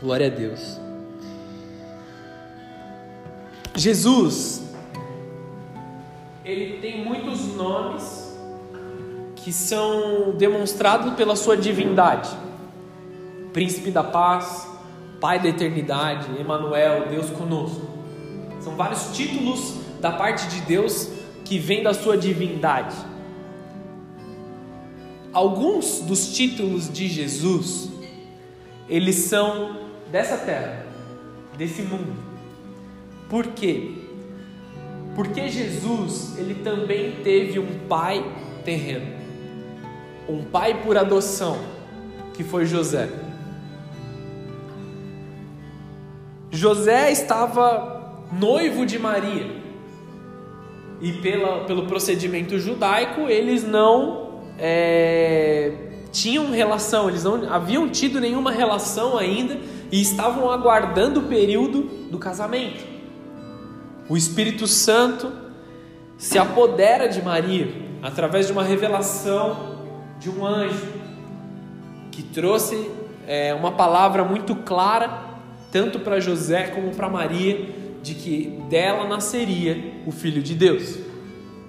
Glória a Deus. Jesus, ele tem muitos nomes que são demonstrados pela sua divindade. Príncipe da paz, Pai da eternidade, Emanuel, Deus conosco. São vários títulos da parte de Deus que vêm da sua divindade. Alguns dos títulos de Jesus, eles são dessa terra, desse mundo. Por quê? Porque Jesus, ele também teve um pai terreno. Um pai por adoção, que foi José. José estava noivo de Maria. E pela, pelo procedimento judaico, eles não é, tinham relação, eles não haviam tido nenhuma relação ainda e estavam aguardando o período do casamento. O Espírito Santo se apodera de Maria através de uma revelação de um anjo que trouxe é, uma palavra muito clara, tanto para José como para Maria, de que dela nasceria o Filho de Deus.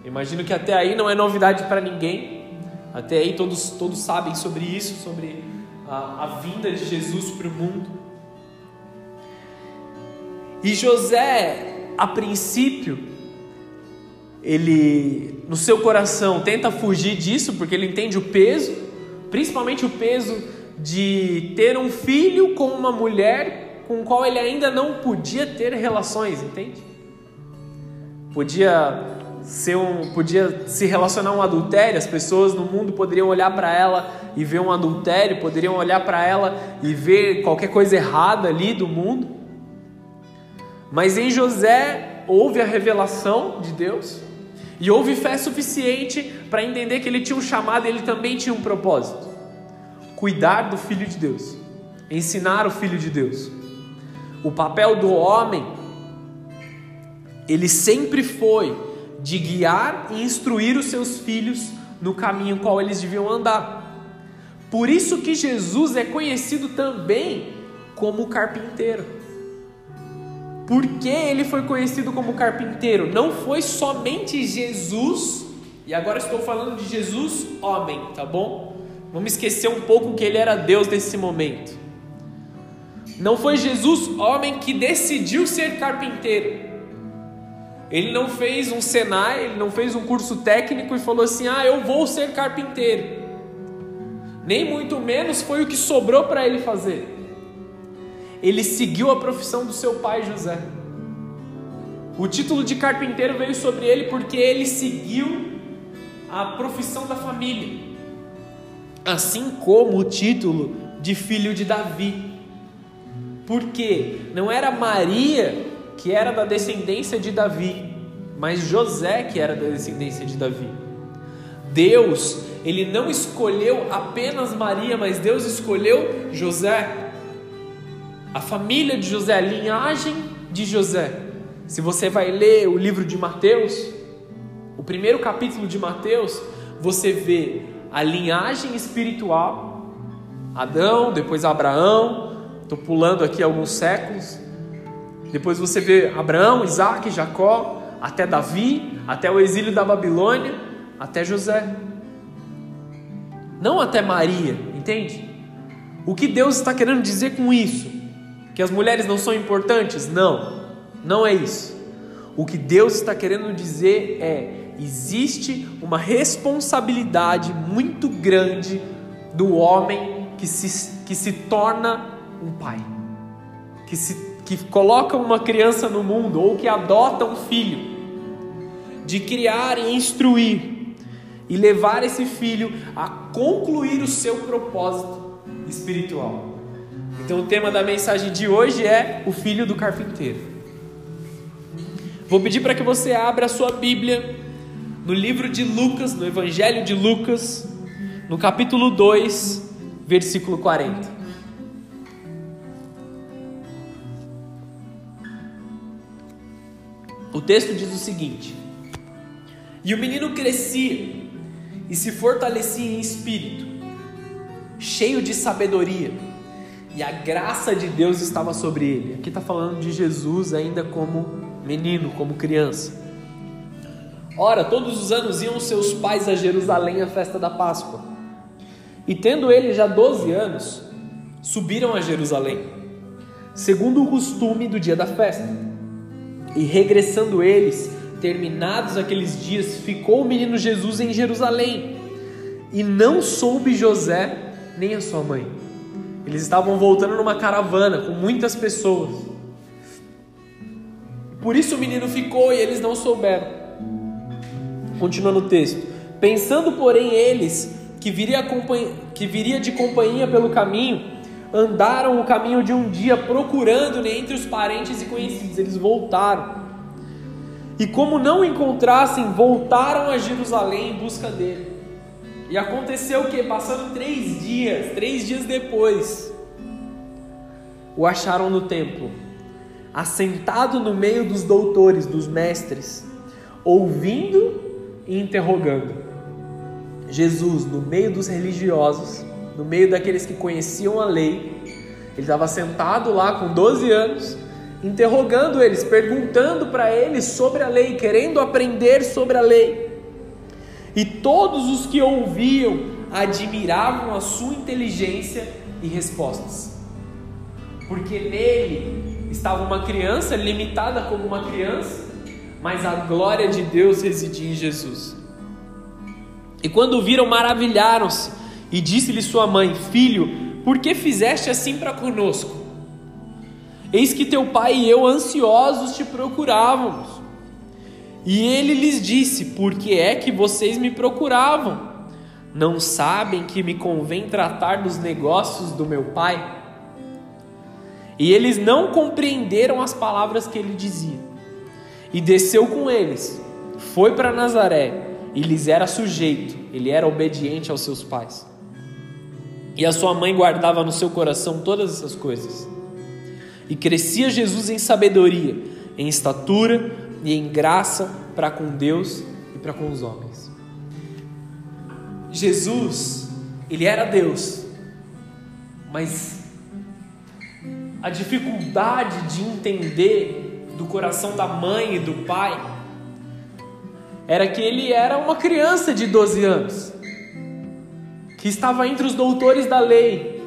Imagino que até aí não é novidade para ninguém, até aí todos, todos sabem sobre isso, sobre a, a vinda de Jesus para o mundo. E José, a princípio, ele no seu coração tenta fugir disso, porque ele entende o peso, principalmente o peso de ter um filho com uma mulher com qual ele ainda não podia ter relações, entende? Podia ser um, podia se relacionar um adultério, as pessoas no mundo poderiam olhar para ela e ver um adultério, poderiam olhar para ela e ver qualquer coisa errada ali do mundo. Mas em José houve a revelação de Deus e houve fé suficiente para entender que ele tinha um chamado e ele também tinha um propósito: cuidar do filho de Deus, ensinar o filho de Deus. O papel do homem ele sempre foi de guiar e instruir os seus filhos no caminho qual eles deviam andar. Por isso que Jesus é conhecido também como carpinteiro. Por que ele foi conhecido como carpinteiro? Não foi somente Jesus, e agora estou falando de Jesus homem, tá bom? Vamos esquecer um pouco que ele era Deus nesse momento. Não foi Jesus homem que decidiu ser carpinteiro. Ele não fez um Senai, ele não fez um curso técnico e falou assim: "Ah, eu vou ser carpinteiro". Nem muito menos foi o que sobrou para ele fazer. Ele seguiu a profissão do seu pai José. O título de carpinteiro veio sobre ele porque ele seguiu a profissão da família. Assim como o título de filho de Davi. Porque não era Maria que era da descendência de Davi, mas José que era da descendência de Davi. Deus, ele não escolheu apenas Maria, mas Deus escolheu José. A família de José, a linhagem de José. Se você vai ler o livro de Mateus, o primeiro capítulo de Mateus, você vê a linhagem espiritual, Adão, depois Abraão, estou pulando aqui alguns séculos, depois você vê Abraão, Isaac, Jacó, até Davi, até o exílio da Babilônia, até José. Não até Maria, entende? O que Deus está querendo dizer com isso? Que as mulheres não são importantes? Não, não é isso. O que Deus está querendo dizer é: existe uma responsabilidade muito grande do homem que se, que se torna um pai, que se que colocam uma criança no mundo ou que adotam um filho, de criar e instruir e levar esse filho a concluir o seu propósito espiritual. Então, o tema da mensagem de hoje é o filho do carpinteiro. Vou pedir para que você abra a sua Bíblia no livro de Lucas, no Evangelho de Lucas, no capítulo 2, versículo 40. O texto diz o seguinte: E o menino crescia e se fortalecia em espírito, cheio de sabedoria, e a graça de Deus estava sobre ele. Aqui está falando de Jesus ainda como menino, como criança. Ora, todos os anos iam seus pais a Jerusalém à festa da Páscoa. E tendo ele já 12 anos, subiram a Jerusalém, segundo o costume do dia da festa. E regressando eles, terminados aqueles dias, ficou o menino Jesus em Jerusalém, e não soube José nem a sua mãe. Eles estavam voltando numa caravana com muitas pessoas. Por isso o menino ficou e eles não souberam. Continuando o texto. Pensando, porém, eles que viria, que viria de companhia pelo caminho, andaram o caminho de um dia procurando entre os parentes e conhecidos. Eles voltaram. E como não encontrassem, voltaram a Jerusalém em busca dele. E aconteceu o que? Passando três dias, três dias depois, o acharam no templo, assentado no meio dos doutores, dos mestres, ouvindo e interrogando. Jesus, no meio dos religiosos, no meio daqueles que conheciam a lei, ele estava sentado lá com 12 anos, interrogando eles, perguntando para eles sobre a lei, querendo aprender sobre a lei. E todos os que ouviam admiravam a sua inteligência e respostas. Porque nele estava uma criança, limitada como uma criança, mas a glória de Deus residia em Jesus. E quando viram, maravilharam-se, e disse-lhe sua mãe: Filho, por que fizeste assim para conosco? Eis que teu pai e eu ansiosos te procurávamos. E ele lhes disse: Por que é que vocês me procuravam? Não sabem que me convém tratar dos negócios do meu pai? E eles não compreenderam as palavras que ele dizia. E desceu com eles, foi para Nazaré, e lhes era sujeito, ele era obediente aos seus pais. E a sua mãe guardava no seu coração todas essas coisas. E crescia Jesus em sabedoria, em estatura, e em graça para com Deus e para com os homens. Jesus, ele era Deus, mas a dificuldade de entender do coração da mãe e do pai era que ele era uma criança de 12 anos, que estava entre os doutores da lei,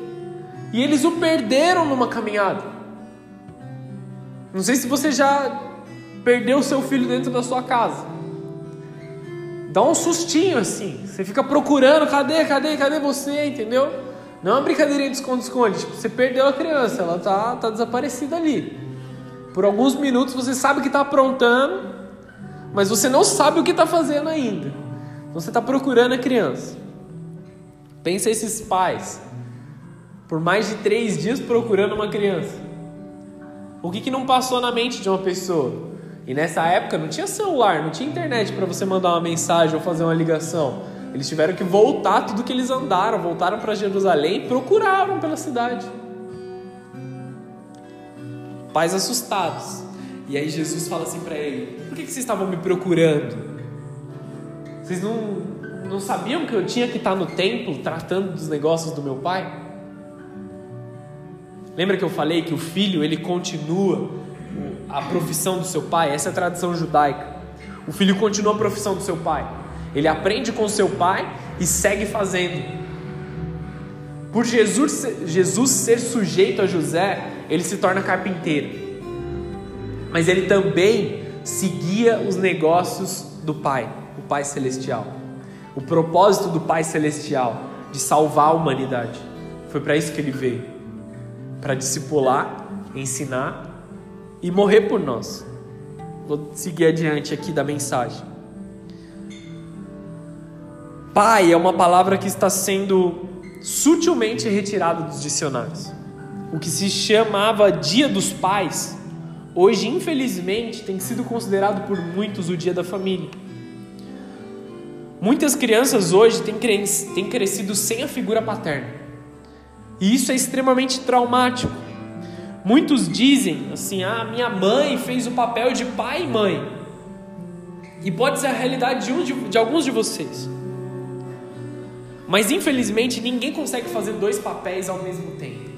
e eles o perderam numa caminhada. Não sei se você já perdeu seu filho dentro da sua casa. Dá um sustinho assim. Você fica procurando, cadê, cadê, cadê você, entendeu? Não é uma brincadeirinha de esconde-esconde. Tipo, você perdeu a criança, ela tá, tá desaparecida ali. Por alguns minutos você sabe que está aprontando, mas você não sabe o que está fazendo ainda. Então você está procurando a criança. Pensa esses pais, por mais de três dias procurando uma criança. O que, que não passou na mente de uma pessoa? E nessa época não tinha celular, não tinha internet para você mandar uma mensagem ou fazer uma ligação. Eles tiveram que voltar tudo que eles andaram, voltaram para Jerusalém e procuraram pela cidade. Pais assustados. E aí Jesus fala assim para ele: Por que, que vocês estavam me procurando? Vocês não, não sabiam que eu tinha que estar no templo tratando dos negócios do meu pai? Lembra que eu falei que o filho ele continua a profissão do seu pai, essa é a tradição judaica. O filho continua a profissão do seu pai. Ele aprende com seu pai e segue fazendo. Por Jesus, Jesus ser sujeito a José, ele se torna carpinteiro. Mas ele também seguia os negócios do Pai, o Pai Celestial. O propósito do Pai Celestial de salvar a humanidade. Foi para isso que ele veio para discipular, ensinar e morrer por nós. Vou seguir adiante aqui da mensagem. Pai é uma palavra que está sendo sutilmente retirada dos dicionários. O que se chamava Dia dos Pais, hoje infelizmente tem sido considerado por muitos o Dia da Família. Muitas crianças hoje têm crescido sem a figura paterna. E isso é extremamente traumático. Muitos dizem assim: ah, minha mãe fez o papel de pai e mãe. E pode ser a realidade de, um, de, de alguns de vocês. Mas infelizmente ninguém consegue fazer dois papéis ao mesmo tempo.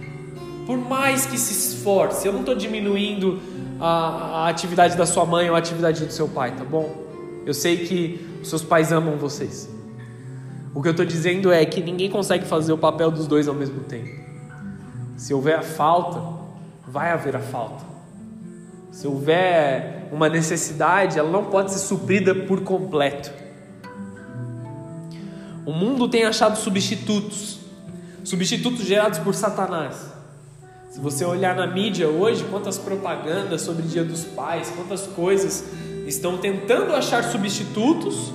por mais que se esforce, eu não estou diminuindo a, a atividade da sua mãe ou a atividade do seu pai, tá bom? Eu sei que seus pais amam vocês. O que eu estou dizendo é que ninguém consegue fazer o papel dos dois ao mesmo tempo. Se houver a falta, vai haver a falta. Se houver uma necessidade, ela não pode ser suprida por completo. O mundo tem achado substitutos, substitutos gerados por Satanás. Se você olhar na mídia hoje, quantas propagandas sobre Dia dos Pais, quantas coisas estão tentando achar substitutos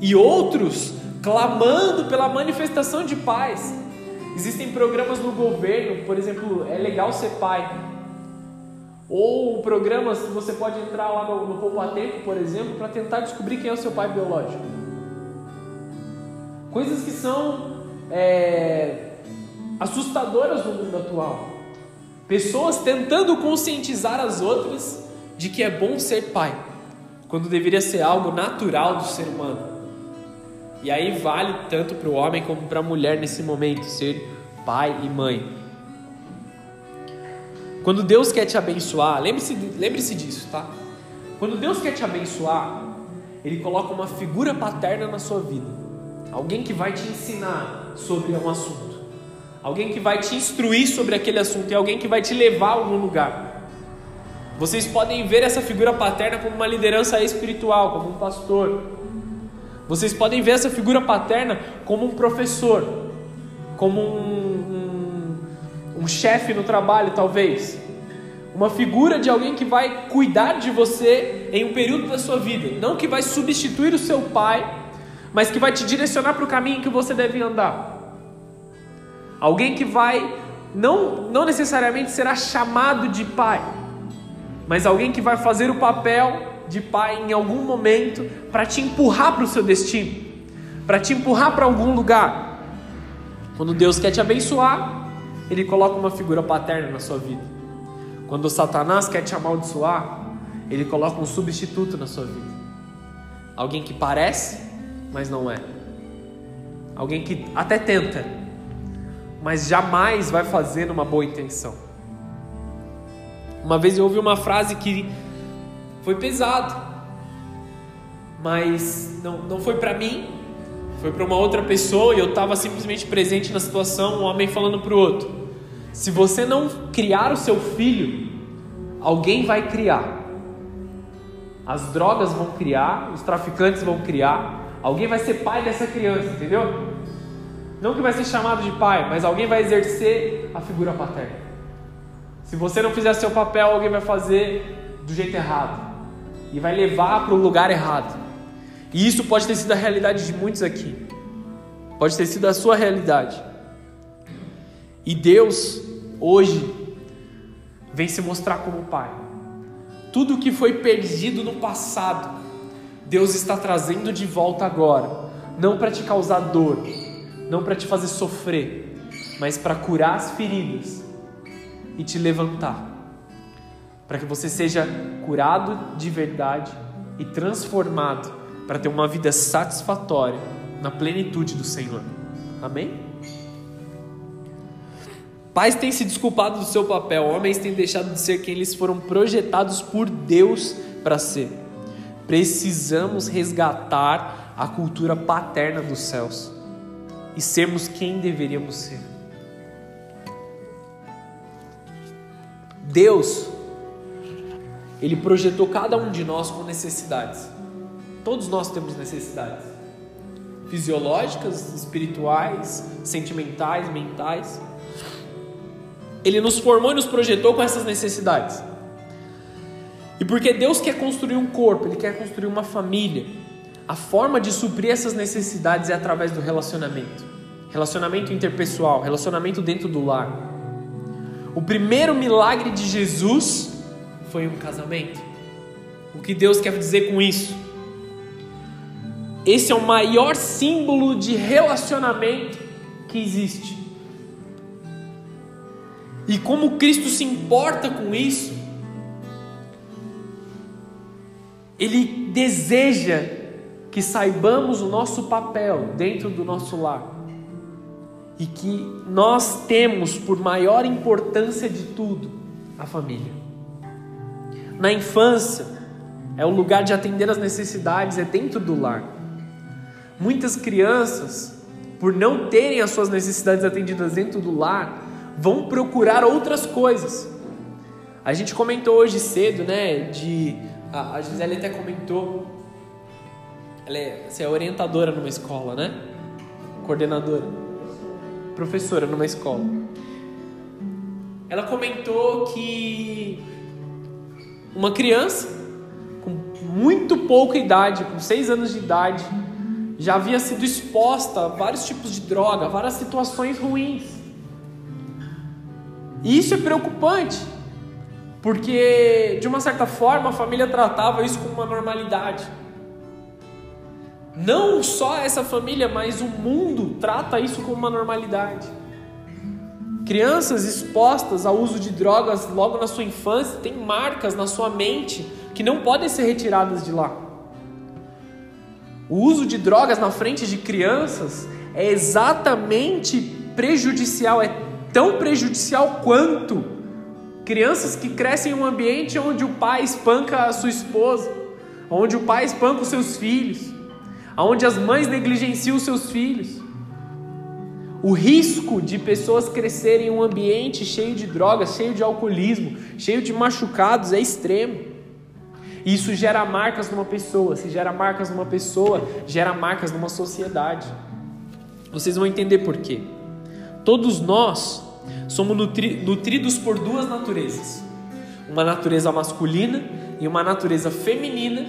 e outros clamando pela manifestação de paz. Existem programas no governo, por exemplo, é legal ser pai. Ou programas que você pode entrar lá no, no Poupa Tempo, por exemplo, para tentar descobrir quem é o seu pai biológico. Coisas que são é, assustadoras no mundo atual. Pessoas tentando conscientizar as outras de que é bom ser pai quando deveria ser algo natural do ser humano. E aí vale tanto para o homem como para a mulher nesse momento ser pai e mãe. Quando Deus quer te abençoar, lembre-se lembre disso, tá? Quando Deus quer te abençoar, Ele coloca uma figura paterna na sua vida, alguém que vai te ensinar sobre um assunto, alguém que vai te instruir sobre aquele assunto e alguém que vai te levar a algum lugar. Vocês podem ver essa figura paterna como uma liderança espiritual, como um pastor. Vocês podem ver essa figura paterna como um professor, como um, um, um chefe no trabalho, talvez. Uma figura de alguém que vai cuidar de você em um período da sua vida. Não que vai substituir o seu pai, mas que vai te direcionar para o caminho que você deve andar. Alguém que vai, não, não necessariamente será chamado de pai mas alguém que vai fazer o papel de pai em algum momento para te empurrar para o seu destino, para te empurrar para algum lugar. Quando Deus quer te abençoar, Ele coloca uma figura paterna na sua vida. Quando Satanás quer te amaldiçoar, Ele coloca um substituto na sua vida. Alguém que parece, mas não é. Alguém que até tenta, mas jamais vai fazer numa boa intenção. Uma vez eu ouvi uma frase que foi pesado, mas não, não foi para mim, foi para uma outra pessoa e eu estava simplesmente presente na situação. Um homem falando para o outro: se você não criar o seu filho, alguém vai criar. As drogas vão criar, os traficantes vão criar, alguém vai ser pai dessa criança, entendeu? Não que vai ser chamado de pai, mas alguém vai exercer a figura paterna. Se você não fizer seu papel, alguém vai fazer do jeito errado e vai levar para o lugar errado. E isso pode ter sido a realidade de muitos aqui. Pode ter sido a sua realidade. E Deus, hoje, vem se mostrar como Pai. Tudo que foi perdido no passado, Deus está trazendo de volta agora. Não para te causar dor, não para te fazer sofrer, mas para curar as feridas e te levantar, para que você seja curado de verdade e transformado para ter uma vida satisfatória na plenitude do Senhor. Amém? Pais têm se desculpado do seu papel, homens têm deixado de ser quem eles foram projetados por Deus para ser. Precisamos resgatar a cultura paterna dos céus e sermos quem deveríamos ser. Deus, Ele projetou cada um de nós com necessidades. Todos nós temos necessidades fisiológicas, espirituais, sentimentais, mentais. Ele nos formou e nos projetou com essas necessidades. E porque Deus quer construir um corpo, Ele quer construir uma família, a forma de suprir essas necessidades é através do relacionamento relacionamento interpessoal, relacionamento dentro do lar. O primeiro milagre de Jesus foi um casamento. O que Deus quer dizer com isso? Esse é o maior símbolo de relacionamento que existe. E como Cristo se importa com isso, Ele deseja que saibamos o nosso papel dentro do nosso lar. e que nós temos por maior importância de tudo a família. Na infância, é o lugar de atender as necessidades, é dentro do lar. Muitas crianças, por não terem as suas necessidades atendidas dentro do lar, vão procurar outras coisas. A gente comentou hoje cedo, né? De a, Gisele até comentou. Ela é, você é orientadora numa escola, né? Coordenadora, professora numa escola. Ela comentou que uma criança com muito pouca idade, com seis anos de idade, já havia sido exposta a vários tipos de droga, várias situações ruins. E isso é preocupante, porque de uma certa forma a família tratava isso como uma normalidade. Não só essa família, mas o mundo trata isso como uma normalidade. Crianças expostas ao uso de drogas logo na sua infância têm marcas na sua mente que não podem ser retiradas de lá. O uso de drogas na frente de crianças é exatamente prejudicial, é tão prejudicial quanto crianças que crescem em um ambiente onde o pai espanca a sua esposa, onde o pai espanca os seus filhos, onde as mães negligenciam os seus filhos. O risco de pessoas crescerem em um ambiente cheio de drogas, cheio de alcoolismo, cheio de machucados é extremo. Isso gera marcas numa pessoa. Se gera marcas numa pessoa, gera marcas numa sociedade. Vocês vão entender por quê. Todos nós somos nutri nutridos por duas naturezas: uma natureza masculina e uma natureza feminina,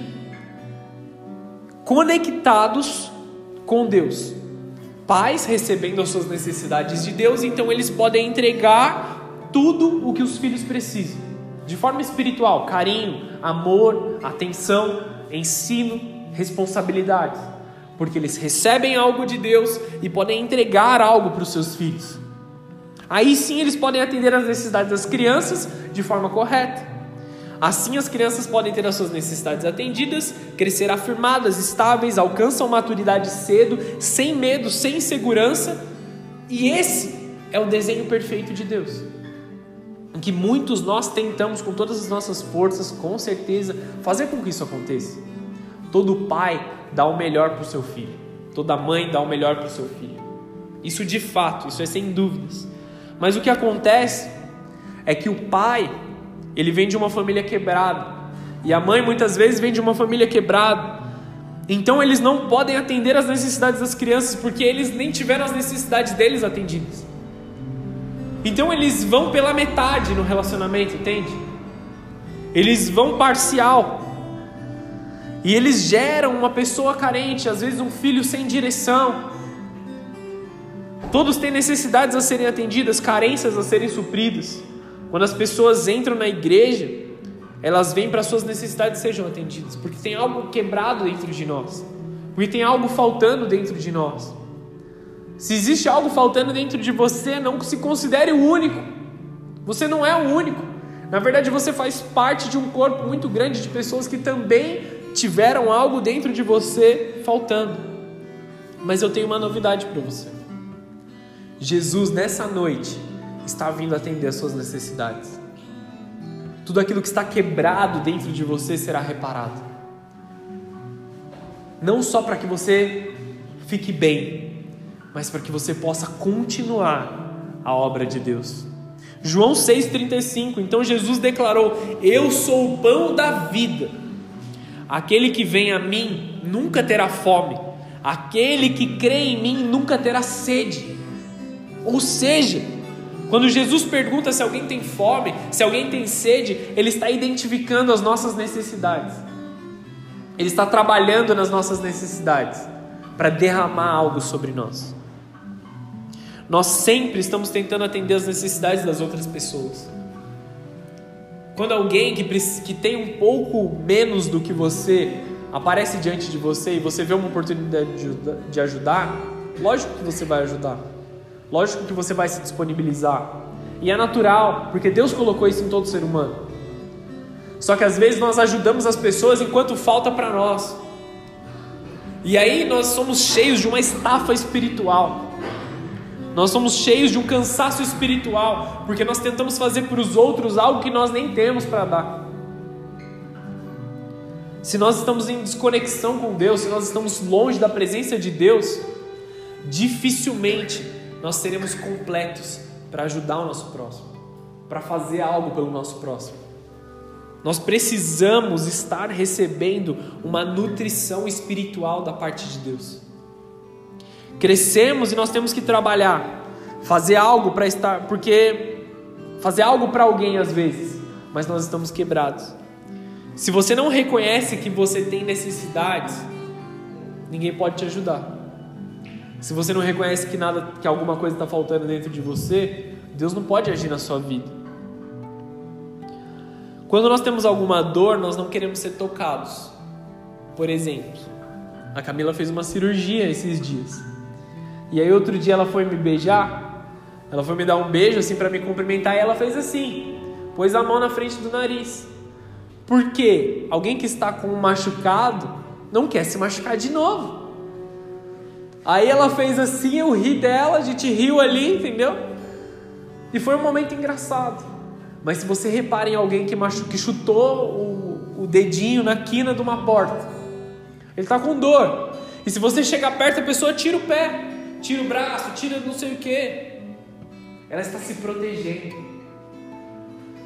conectados com Deus. Pais recebendo as suas necessidades de Deus, então eles podem entregar tudo o que os filhos precisam, de forma espiritual, carinho, amor, atenção, ensino, responsabilidades, porque eles recebem algo de Deus e podem entregar algo para os seus filhos. Aí sim eles podem atender às necessidades das crianças de forma correta. Assim as crianças podem ter as suas necessidades atendidas, crescer afirmadas, estáveis, alcançam maturidade cedo, sem medo, sem insegurança. E esse é o desenho perfeito de Deus. Em que muitos nós tentamos com todas as nossas forças, com certeza, fazer com que isso aconteça. Todo pai dá o melhor para o seu filho. Toda mãe dá o melhor para o seu filho. Isso de fato, isso é sem dúvidas. Mas o que acontece é que o pai, ele vem de uma família quebrada, e a mãe muitas vezes vem de uma família quebrada. Então eles não podem atender às necessidades das crianças porque eles nem tiveram as necessidades deles atendidas. Então eles vão pela metade no relacionamento, entende? Eles vão parcial. E eles geram uma pessoa carente, às vezes um filho sem direção, Todos têm necessidades a serem atendidas, carências a serem supridas. Quando as pessoas entram na igreja, elas vêm para suas necessidades sejam atendidas, porque tem algo quebrado dentro de nós, porque tem algo faltando dentro de nós. Se existe algo faltando dentro de você, não se considere o único. Você não é o único. Na verdade, você faz parte de um corpo muito grande de pessoas que também tiveram algo dentro de você faltando. Mas eu tenho uma novidade para você. Jesus nessa noite está vindo atender as suas necessidades. Tudo aquilo que está quebrado dentro de você será reparado. Não só para que você fique bem, mas para que você possa continuar a obra de Deus. João 6,35. Então Jesus declarou: Eu sou o pão da vida. Aquele que vem a mim nunca terá fome. Aquele que crê em mim nunca terá sede. Ou seja, quando Jesus pergunta se alguém tem fome, se alguém tem sede, ele está identificando as nossas necessidades. Ele está trabalhando nas nossas necessidades para derramar algo sobre nós. Nós sempre estamos tentando atender as necessidades das outras pessoas. Quando alguém que, que tem um pouco menos do que você aparece diante de você e você vê uma oportunidade de ajudar, lógico que você vai ajudar. Lógico que você vai se disponibilizar. E é natural, porque Deus colocou isso em todo ser humano. Só que às vezes nós ajudamos as pessoas enquanto falta para nós. E aí nós somos cheios de uma estafa espiritual. Nós somos cheios de um cansaço espiritual, porque nós tentamos fazer para os outros algo que nós nem temos para dar. Se nós estamos em desconexão com Deus, se nós estamos longe da presença de Deus, dificilmente nós seremos completos para ajudar o nosso próximo, para fazer algo pelo nosso próximo. Nós precisamos estar recebendo uma nutrição espiritual da parte de Deus. Crescemos e nós temos que trabalhar, fazer algo para estar, porque fazer algo para alguém às vezes, mas nós estamos quebrados. Se você não reconhece que você tem necessidades, ninguém pode te ajudar. Se você não reconhece que nada, que alguma coisa está faltando dentro de você, Deus não pode agir na sua vida. Quando nós temos alguma dor, nós não queremos ser tocados. Por exemplo, a Camila fez uma cirurgia esses dias. E aí outro dia ela foi me beijar, ela foi me dar um beijo assim para me cumprimentar e ela fez assim, pôs a mão na frente do nariz. Por quê? Alguém que está com um machucado não quer se machucar de novo. Aí ela fez assim, eu ri dela, a gente riu ali, entendeu? E foi um momento engraçado. Mas se você repara em alguém que, machu... que chutou o, o dedinho na quina de uma porta, ele está com dor. E se você chegar perto, a pessoa tira o pé, tira o braço, tira não sei o que. Ela está se protegendo.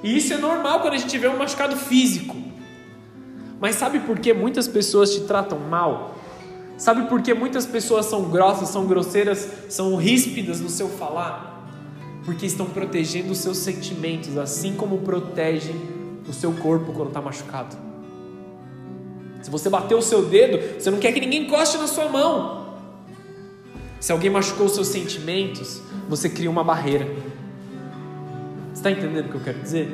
E isso é normal quando a gente vê um machucado físico. Mas sabe por que muitas pessoas te tratam mal? Sabe por que muitas pessoas são grossas, são grosseiras, são ríspidas no seu falar? Porque estão protegendo os seus sentimentos, assim como protegem o seu corpo quando está machucado. Se você bateu o seu dedo, você não quer que ninguém encoste na sua mão. Se alguém machucou os seus sentimentos, você cria uma barreira. Está entendendo o que eu quero dizer?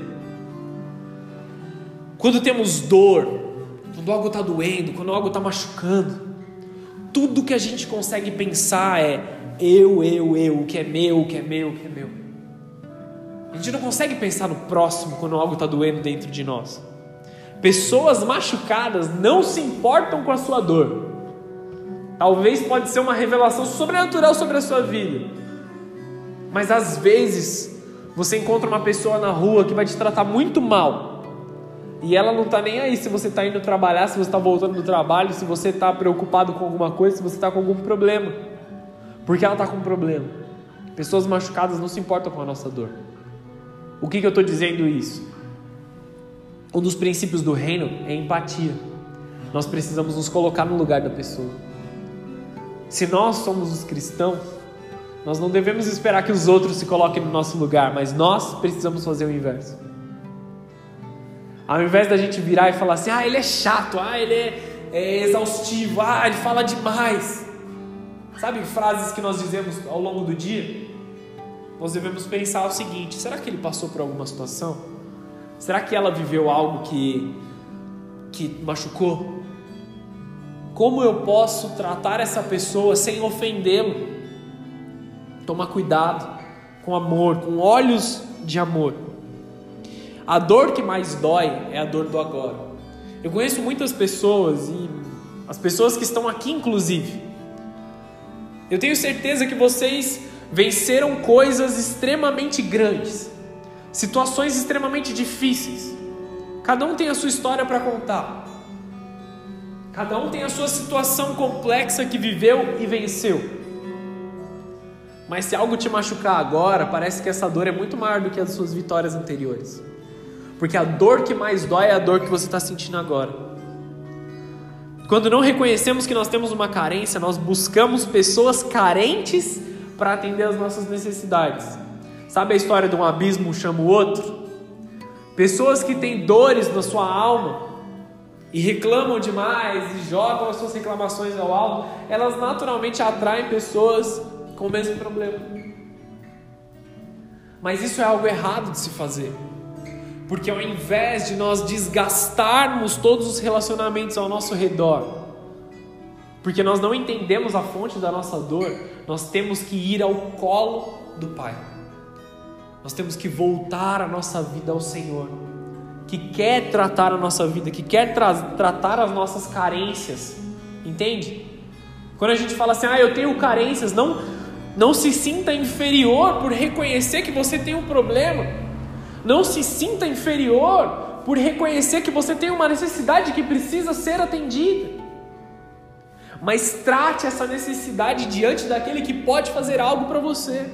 Quando temos dor, quando algo está doendo, quando algo está machucando, tudo que a gente consegue pensar é eu, eu, eu, o que é meu, o que é meu, o que é meu. A gente não consegue pensar no próximo quando algo está doendo dentro de nós. Pessoas machucadas não se importam com a sua dor. Talvez pode ser uma revelação sobrenatural sobre a sua vida. Mas às vezes você encontra uma pessoa na rua que vai te tratar muito mal e ela não está nem aí se você está indo trabalhar, se você está voltando do trabalho, se você está preocupado com alguma coisa, se você está com algum problema. Porque ela está com um problema. Pessoas machucadas não se importam com a nossa dor. O que, que eu estou dizendo isso? Um dos princípios do reino é empatia. Nós precisamos nos colocar no lugar da pessoa. Se nós somos os cristãos, nós não devemos esperar que os outros se coloquem no nosso lugar, mas nós precisamos fazer o inverso. Ao invés da gente virar e falar assim, ah, ele é chato, ah, ele é, é exaustivo, ah, ele fala demais. Sabe frases que nós dizemos ao longo do dia? Nós devemos pensar o seguinte: será que ele passou por alguma situação? Será que ela viveu algo que, que machucou? Como eu posso tratar essa pessoa sem ofendê-lo? Tomar cuidado, com amor, com olhos de amor. A dor que mais dói é a dor do agora. Eu conheço muitas pessoas e as pessoas que estão aqui, inclusive. Eu tenho certeza que vocês venceram coisas extremamente grandes, situações extremamente difíceis. Cada um tem a sua história para contar. Cada um tem a sua situação complexa que viveu e venceu. Mas se algo te machucar agora, parece que essa dor é muito maior do que as suas vitórias anteriores. Porque a dor que mais dói é a dor que você está sentindo agora. Quando não reconhecemos que nós temos uma carência, nós buscamos pessoas carentes para atender as nossas necessidades. Sabe a história de um abismo chama o outro? Pessoas que têm dores na sua alma e reclamam demais e jogam as suas reclamações ao alto, elas naturalmente atraem pessoas com o mesmo problema. Mas isso é algo errado de se fazer. Porque ao invés de nós desgastarmos todos os relacionamentos ao nosso redor, porque nós não entendemos a fonte da nossa dor, nós temos que ir ao colo do Pai. Nós temos que voltar a nossa vida ao Senhor, que quer tratar a nossa vida, que quer tra tratar as nossas carências. Entende? Quando a gente fala assim, ah, eu tenho carências, não Não se sinta inferior por reconhecer que você tem um problema. Não se sinta inferior por reconhecer que você tem uma necessidade que precisa ser atendida. Mas trate essa necessidade diante daquele que pode fazer algo para você.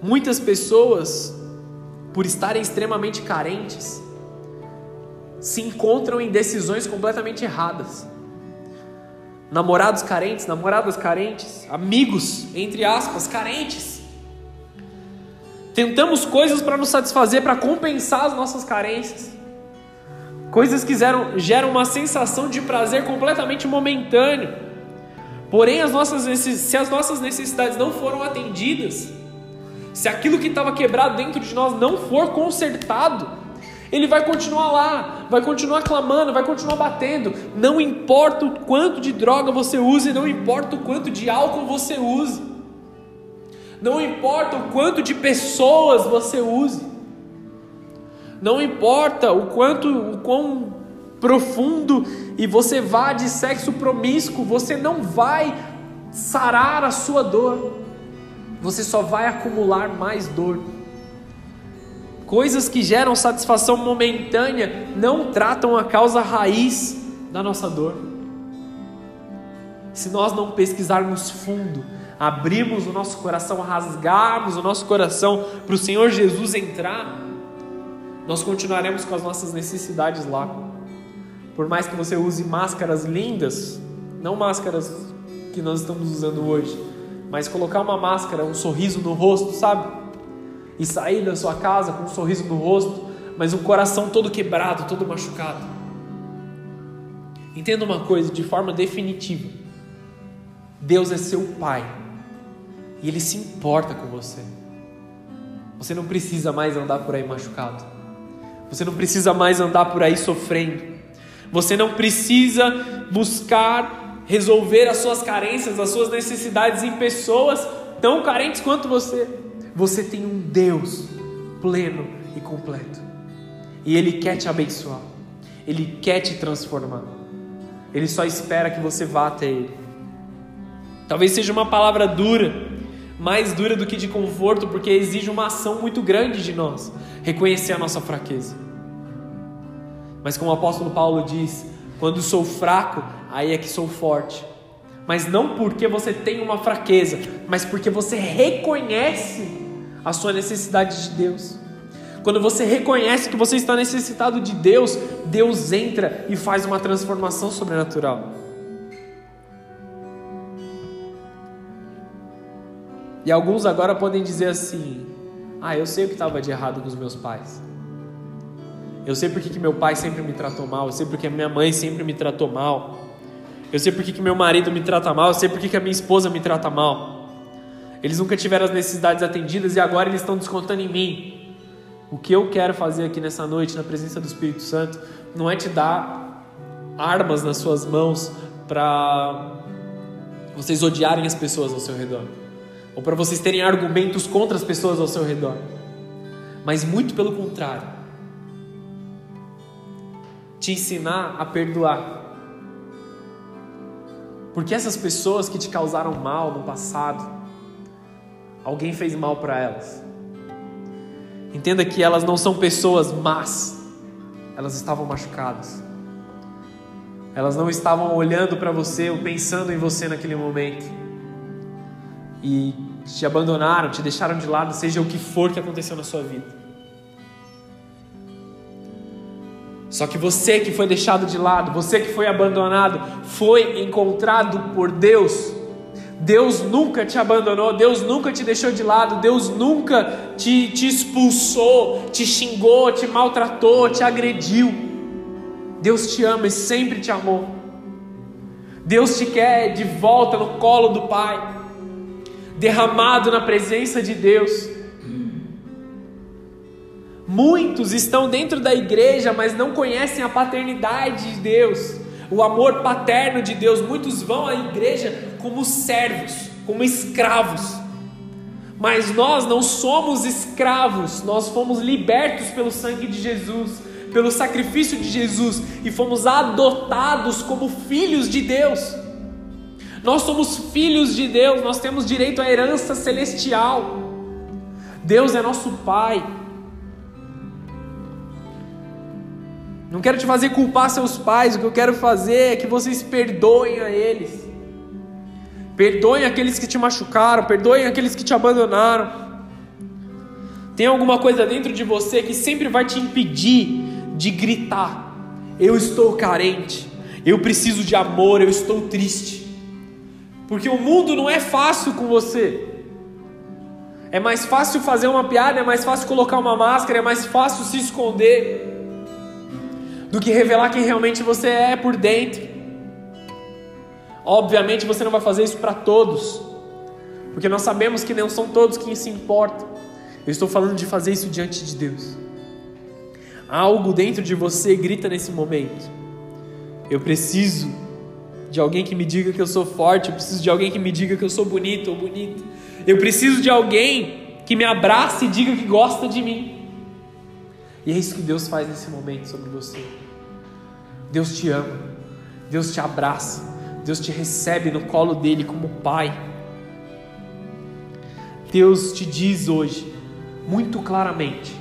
Muitas pessoas, por estarem extremamente carentes, se encontram em decisões completamente erradas. Namorados carentes, namoradas carentes, amigos, entre aspas, carentes. Tentamos coisas para nos satisfazer, para compensar as nossas carências. Coisas que geram, geram uma sensação de prazer completamente momentâneo. Porém, as nossas, se as nossas necessidades não foram atendidas, se aquilo que estava quebrado dentro de nós não for consertado, ele vai continuar lá, vai continuar clamando, vai continuar batendo. Não importa o quanto de droga você use, não importa o quanto de álcool você use, não importa o quanto de pessoas você use, não importa o quanto, o quão profundo e você vá de sexo promíscuo, você não vai sarar a sua dor você só vai acumular mais dor. Coisas que geram satisfação momentânea não tratam a causa raiz da nossa dor. Se nós não pesquisarmos fundo, abrirmos o nosso coração, rasgarmos o nosso coração para o Senhor Jesus entrar, nós continuaremos com as nossas necessidades lá. Por mais que você use máscaras lindas, não máscaras que nós estamos usando hoje, mas colocar uma máscara, um sorriso no rosto, sabe? E sair da sua casa com um sorriso no rosto, mas um coração todo quebrado, todo machucado. Entenda uma coisa de forma definitiva: Deus é seu Pai e Ele se importa com você. Você não precisa mais andar por aí machucado. Você não precisa mais andar por aí sofrendo. Você não precisa buscar resolver as suas carências, as suas necessidades em pessoas tão carentes quanto você. Você tem um Deus pleno e completo. E Ele quer te abençoar. Ele quer te transformar. Ele só espera que você vá até Ele. Talvez seja uma palavra dura, mais dura do que de conforto, porque exige uma ação muito grande de nós reconhecer a nossa fraqueza. Mas como o apóstolo Paulo diz, quando sou fraco, aí é que sou forte. Mas não porque você tem uma fraqueza, mas porque você reconhece a sua necessidade de Deus. Quando você reconhece que você está necessitado de Deus, Deus entra e faz uma transformação sobrenatural. E alguns agora podem dizer assim: Ah, eu sei o que estava de errado com os meus pais. Eu sei porque que meu pai sempre me tratou mal. Eu sei porque minha mãe sempre me tratou mal. Eu sei porque que meu marido me trata mal. Eu sei porque que a minha esposa me trata mal. Eles nunca tiveram as necessidades atendidas e agora eles estão descontando em mim. O que eu quero fazer aqui nessa noite, na presença do Espírito Santo, não é te dar armas nas suas mãos para vocês odiarem as pessoas ao seu redor, ou para vocês terem argumentos contra as pessoas ao seu redor, mas muito pelo contrário te ensinar a perdoar. Porque essas pessoas que te causaram mal no passado, alguém fez mal para elas. Entenda que elas não são pessoas más, elas estavam machucadas. Elas não estavam olhando para você ou pensando em você naquele momento. E te abandonaram, te deixaram de lado, seja o que for que aconteceu na sua vida. Só que você que foi deixado de lado, você que foi abandonado, foi encontrado por Deus. Deus nunca te abandonou, Deus nunca te deixou de lado, Deus nunca te, te expulsou, te xingou, te maltratou, te agrediu. Deus te ama e sempre te amou. Deus te quer de volta no colo do Pai, derramado na presença de Deus. Muitos estão dentro da igreja, mas não conhecem a paternidade de Deus, o amor paterno de Deus. Muitos vão à igreja como servos, como escravos. Mas nós não somos escravos, nós fomos libertos pelo sangue de Jesus, pelo sacrifício de Jesus e fomos adotados como filhos de Deus. Nós somos filhos de Deus, nós temos direito à herança celestial. Deus é nosso Pai. Não quero te fazer culpar seus pais, o que eu quero fazer é que vocês perdoem a eles. Perdoem aqueles que te machucaram, perdoem aqueles que te abandonaram. Tem alguma coisa dentro de você que sempre vai te impedir de gritar: Eu estou carente, eu preciso de amor, eu estou triste. Porque o mundo não é fácil com você. É mais fácil fazer uma piada, é mais fácil colocar uma máscara, é mais fácil se esconder do que revelar quem realmente você é por dentro. Obviamente você não vai fazer isso para todos, porque nós sabemos que não são todos que se importam. Eu estou falando de fazer isso diante de Deus. Algo dentro de você grita nesse momento. Eu preciso de alguém que me diga que eu sou forte, eu preciso de alguém que me diga que eu sou bonito ou bonita. Eu preciso de alguém que me abrace e diga que gosta de mim. E é isso que Deus faz nesse momento sobre você. Deus te ama, Deus te abraça, Deus te recebe no colo dele como pai. Deus te diz hoje, muito claramente: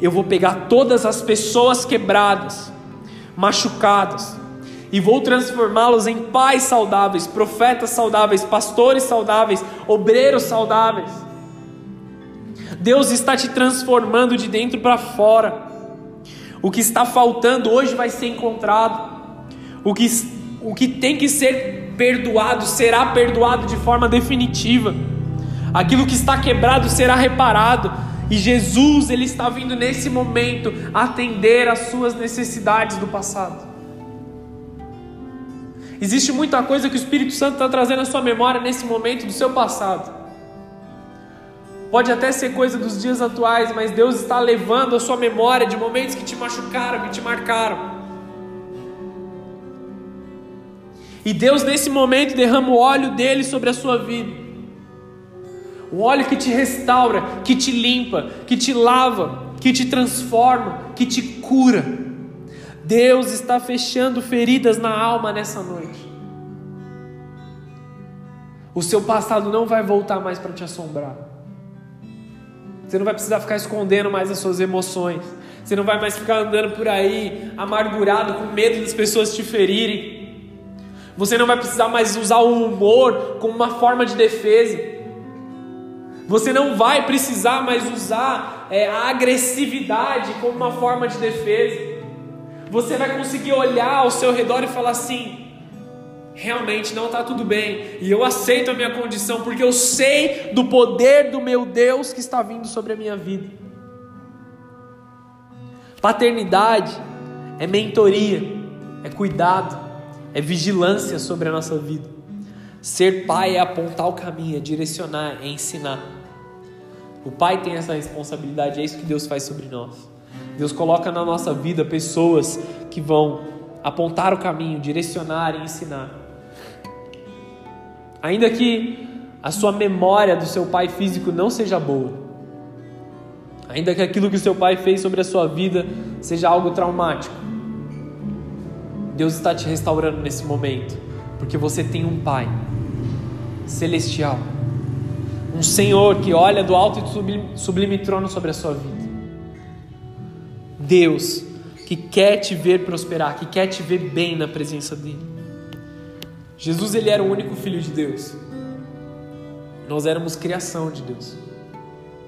eu vou pegar todas as pessoas quebradas, machucadas, e vou transformá-los em pais saudáveis, profetas saudáveis, pastores saudáveis, obreiros saudáveis. Deus está te transformando de dentro para fora. O que está faltando hoje vai ser encontrado. O que, o que tem que ser perdoado será perdoado de forma definitiva. Aquilo que está quebrado será reparado. E Jesus, ele está vindo nesse momento atender às suas necessidades do passado. Existe muita coisa que o Espírito Santo está trazendo à sua memória nesse momento do seu passado. Pode até ser coisa dos dias atuais, mas Deus está levando a sua memória de momentos que te machucaram, que te marcaram. E Deus, nesse momento, derrama o óleo dele sobre a sua vida. O óleo que te restaura, que te limpa, que te lava, que te transforma, que te cura. Deus está fechando feridas na alma nessa noite. O seu passado não vai voltar mais para te assombrar. Você não vai precisar ficar escondendo mais as suas emoções. Você não vai mais ficar andando por aí amargurado, com medo das pessoas te ferirem. Você não vai precisar mais usar o humor como uma forma de defesa. Você não vai precisar mais usar é, a agressividade como uma forma de defesa. Você vai conseguir olhar ao seu redor e falar assim: realmente não está tudo bem, e eu aceito a minha condição, porque eu sei do poder do meu Deus que está vindo sobre a minha vida. Paternidade é mentoria, é cuidado, é vigilância sobre a nossa vida. Ser pai é apontar o caminho, é direcionar, é ensinar. O Pai tem essa responsabilidade, é isso que Deus faz sobre nós. Deus coloca na nossa vida pessoas que vão apontar o caminho, direcionar e ensinar. Ainda que a sua memória do seu pai físico não seja boa, ainda que aquilo que o seu pai fez sobre a sua vida seja algo traumático, Deus está te restaurando nesse momento, porque você tem um pai celestial um Senhor que olha do alto e sublime, sublime trono sobre a sua vida. Deus que quer te ver prosperar, que quer te ver bem na presença dele. Jesus ele era o único filho de Deus. Nós éramos criação de Deus.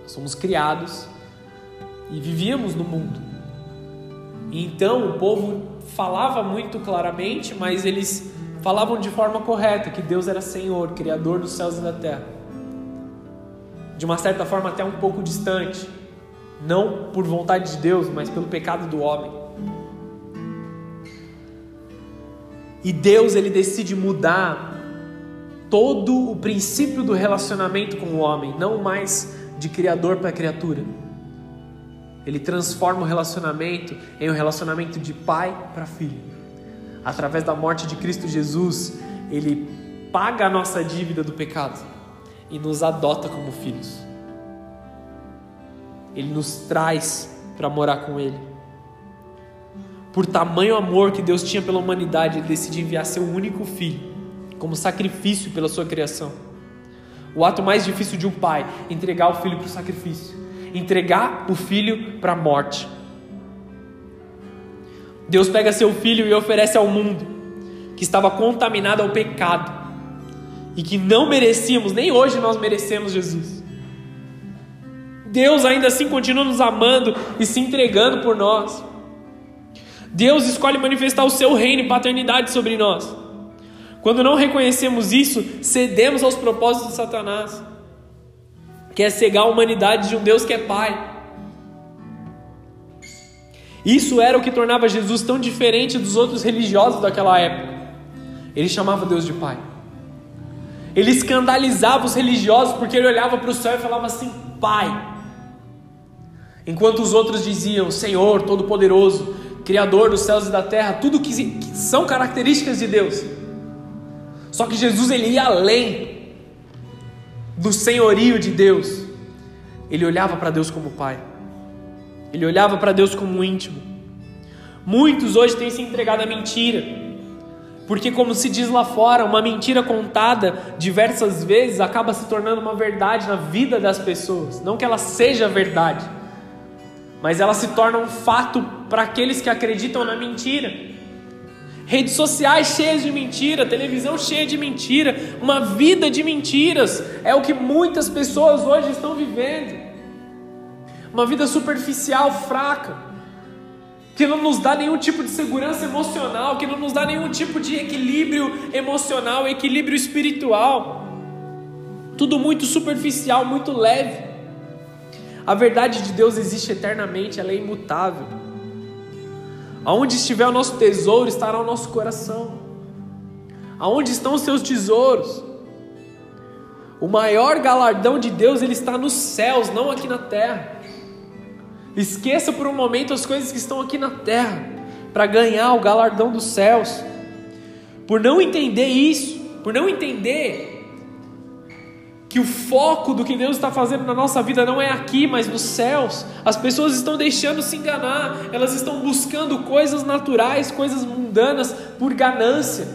Nós somos criados e vivíamos no mundo. E então o povo falava muito claramente, mas eles falavam de forma correta que Deus era Senhor, criador dos céus e da terra de uma certa forma até um pouco distante, não por vontade de Deus, mas pelo pecado do homem. E Deus ele decide mudar todo o princípio do relacionamento com o homem, não mais de criador para criatura. Ele transforma o relacionamento em um relacionamento de pai para filho. Através da morte de Cristo Jesus, ele paga a nossa dívida do pecado e nos adota como filhos. Ele nos traz para morar com Ele. Por tamanho amor que Deus tinha pela humanidade, Ele decide enviar seu único filho como sacrifício pela sua criação. O ato mais difícil de um pai, entregar o filho para o sacrifício, entregar o filho para a morte. Deus pega seu filho e oferece ao mundo, que estava contaminado ao pecado, e que não merecíamos, nem hoje nós merecemos Jesus. Deus ainda assim continua nos amando e se entregando por nós. Deus escolhe manifestar o seu reino e paternidade sobre nós. Quando não reconhecemos isso, cedemos aos propósitos de Satanás, que é cegar a humanidade de um Deus que é Pai. Isso era o que tornava Jesus tão diferente dos outros religiosos daquela época. Ele chamava Deus de Pai. Ele escandalizava os religiosos porque ele olhava para o céu e falava assim: Pai. Enquanto os outros diziam: Senhor Todo-Poderoso, Criador dos céus e da terra, tudo que são características de Deus. Só que Jesus ele ia além do senhorio de Deus. Ele olhava para Deus como Pai. Ele olhava para Deus como íntimo. Muitos hoje têm se entregado à mentira. Porque, como se diz lá fora, uma mentira contada diversas vezes acaba se tornando uma verdade na vida das pessoas. Não que ela seja verdade, mas ela se torna um fato para aqueles que acreditam na mentira. Redes sociais cheias de mentira, televisão cheia de mentira, uma vida de mentiras é o que muitas pessoas hoje estão vivendo. Uma vida superficial, fraca que não nos dá nenhum tipo de segurança emocional, que não nos dá nenhum tipo de equilíbrio emocional, equilíbrio espiritual. Tudo muito superficial, muito leve. A verdade de Deus existe eternamente, ela é imutável. Aonde estiver o nosso tesouro, estará o nosso coração. Aonde estão os seus tesouros? O maior galardão de Deus, ele está nos céus, não aqui na terra. Esqueça por um momento as coisas que estão aqui na terra, para ganhar o galardão dos céus. Por não entender isso, por não entender que o foco do que Deus está fazendo na nossa vida não é aqui, mas nos céus. As pessoas estão deixando se enganar, elas estão buscando coisas naturais, coisas mundanas, por ganância,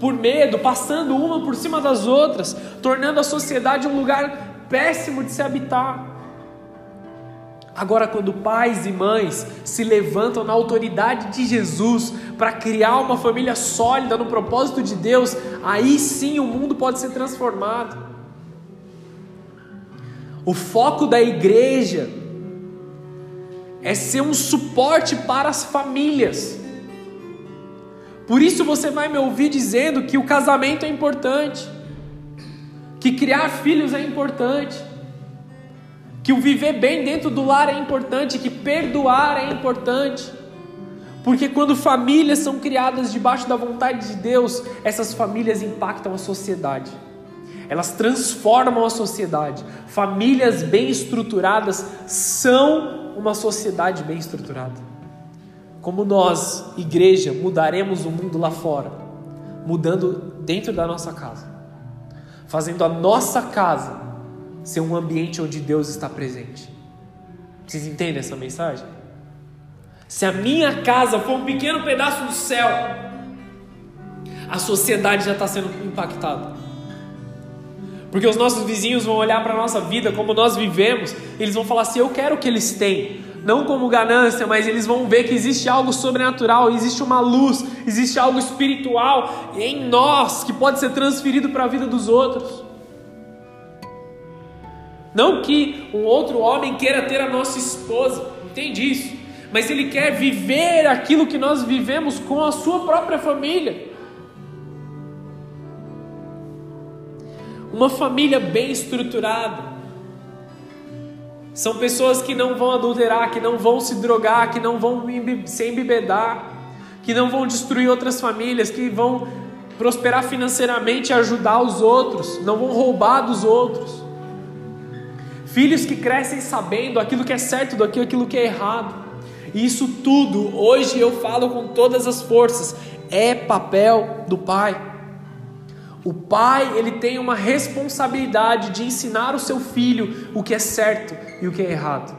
por medo, passando uma por cima das outras, tornando a sociedade um lugar péssimo de se habitar. Agora, quando pais e mães se levantam na autoridade de Jesus para criar uma família sólida no propósito de Deus, aí sim o mundo pode ser transformado. O foco da igreja é ser um suporte para as famílias. Por isso você vai me ouvir dizendo que o casamento é importante, que criar filhos é importante que o viver bem dentro do lar é importante, que perdoar é importante. Porque quando famílias são criadas debaixo da vontade de Deus, essas famílias impactam a sociedade. Elas transformam a sociedade. Famílias bem estruturadas são uma sociedade bem estruturada. Como nós, igreja, mudaremos o mundo lá fora, mudando dentro da nossa casa, fazendo a nossa casa ser um ambiente onde Deus está presente. Vocês entendem essa mensagem? Se a minha casa for um pequeno pedaço do céu, a sociedade já está sendo impactada. Porque os nossos vizinhos vão olhar para a nossa vida, como nós vivemos, eles vão falar assim: eu quero o que eles têm. Não como ganância, mas eles vão ver que existe algo sobrenatural, existe uma luz, existe algo espiritual em nós que pode ser transferido para a vida dos outros. Não que um outro homem queira ter a nossa esposa, entende isso? Mas ele quer viver aquilo que nós vivemos com a sua própria família. Uma família bem estruturada. São pessoas que não vão adulterar, que não vão se drogar, que não vão se embebedar, que não vão destruir outras famílias, que vão prosperar financeiramente e ajudar os outros, não vão roubar dos outros. Filhos que crescem sabendo aquilo que é certo do aquilo que é errado. E isso tudo, hoje eu falo com todas as forças, é papel do pai. O pai, ele tem uma responsabilidade de ensinar o seu filho o que é certo e o que é errado.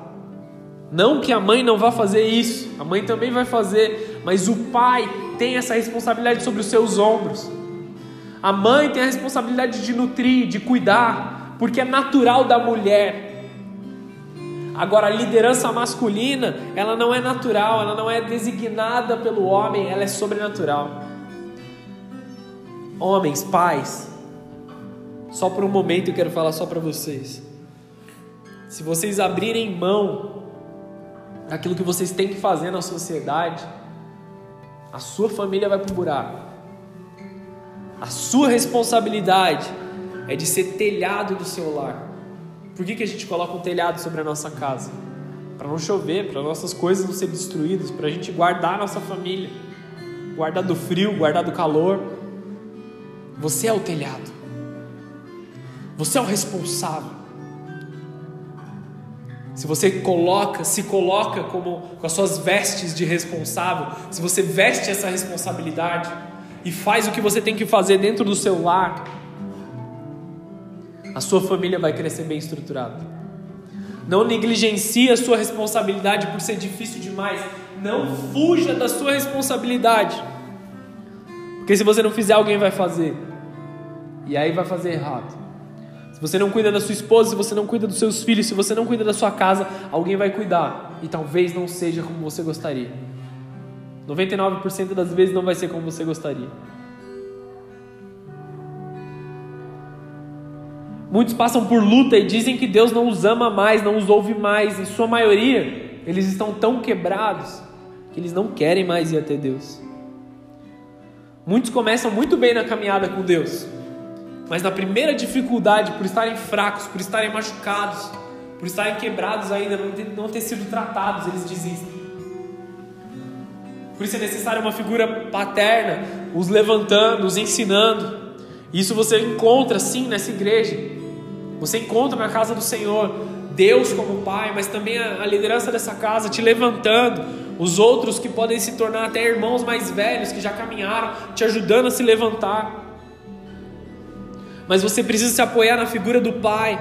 Não que a mãe não vá fazer isso, a mãe também vai fazer, mas o pai tem essa responsabilidade sobre os seus ombros. A mãe tem a responsabilidade de nutrir, de cuidar, porque é natural da mulher. Agora, a liderança masculina, ela não é natural, ela não é designada pelo homem, ela é sobrenatural. Homens, pais, só por um momento eu quero falar só para vocês. Se vocês abrirem mão daquilo que vocês têm que fazer na sociedade, a sua família vai para o buraco. A sua responsabilidade é de ser telhado do seu lar. Por que, que a gente coloca um telhado sobre a nossa casa? Para não chover, para nossas coisas não serem destruídas, para a gente guardar a nossa família, guardar do frio, guardar do calor. Você é o telhado. Você é o responsável. Se você coloca, se coloca como com as suas vestes de responsável, se você veste essa responsabilidade e faz o que você tem que fazer dentro do seu lar, a sua família vai crescer bem estruturada. Não negligencie a sua responsabilidade por ser difícil demais. Não fuja da sua responsabilidade. Porque se você não fizer, alguém vai fazer. E aí vai fazer errado. Se você não cuida da sua esposa, se você não cuida dos seus filhos, se você não cuida da sua casa, alguém vai cuidar. E talvez não seja como você gostaria. 99% das vezes não vai ser como você gostaria. Muitos passam por luta e dizem que Deus não os ama mais, não os ouve mais. Em sua maioria, eles estão tão quebrados que eles não querem mais ir até Deus. Muitos começam muito bem na caminhada com Deus, mas na primeira dificuldade, por estarem fracos, por estarem machucados, por estarem quebrados ainda, não ter, não ter sido tratados, eles desistem. Por isso é necessária uma figura paterna, os levantando, os ensinando. Isso você encontra sim nessa igreja. Você encontra na casa do Senhor Deus como Pai, mas também a, a liderança dessa casa te levantando, os outros que podem se tornar até irmãos mais velhos que já caminharam, te ajudando a se levantar mas você precisa se apoiar na figura do pai.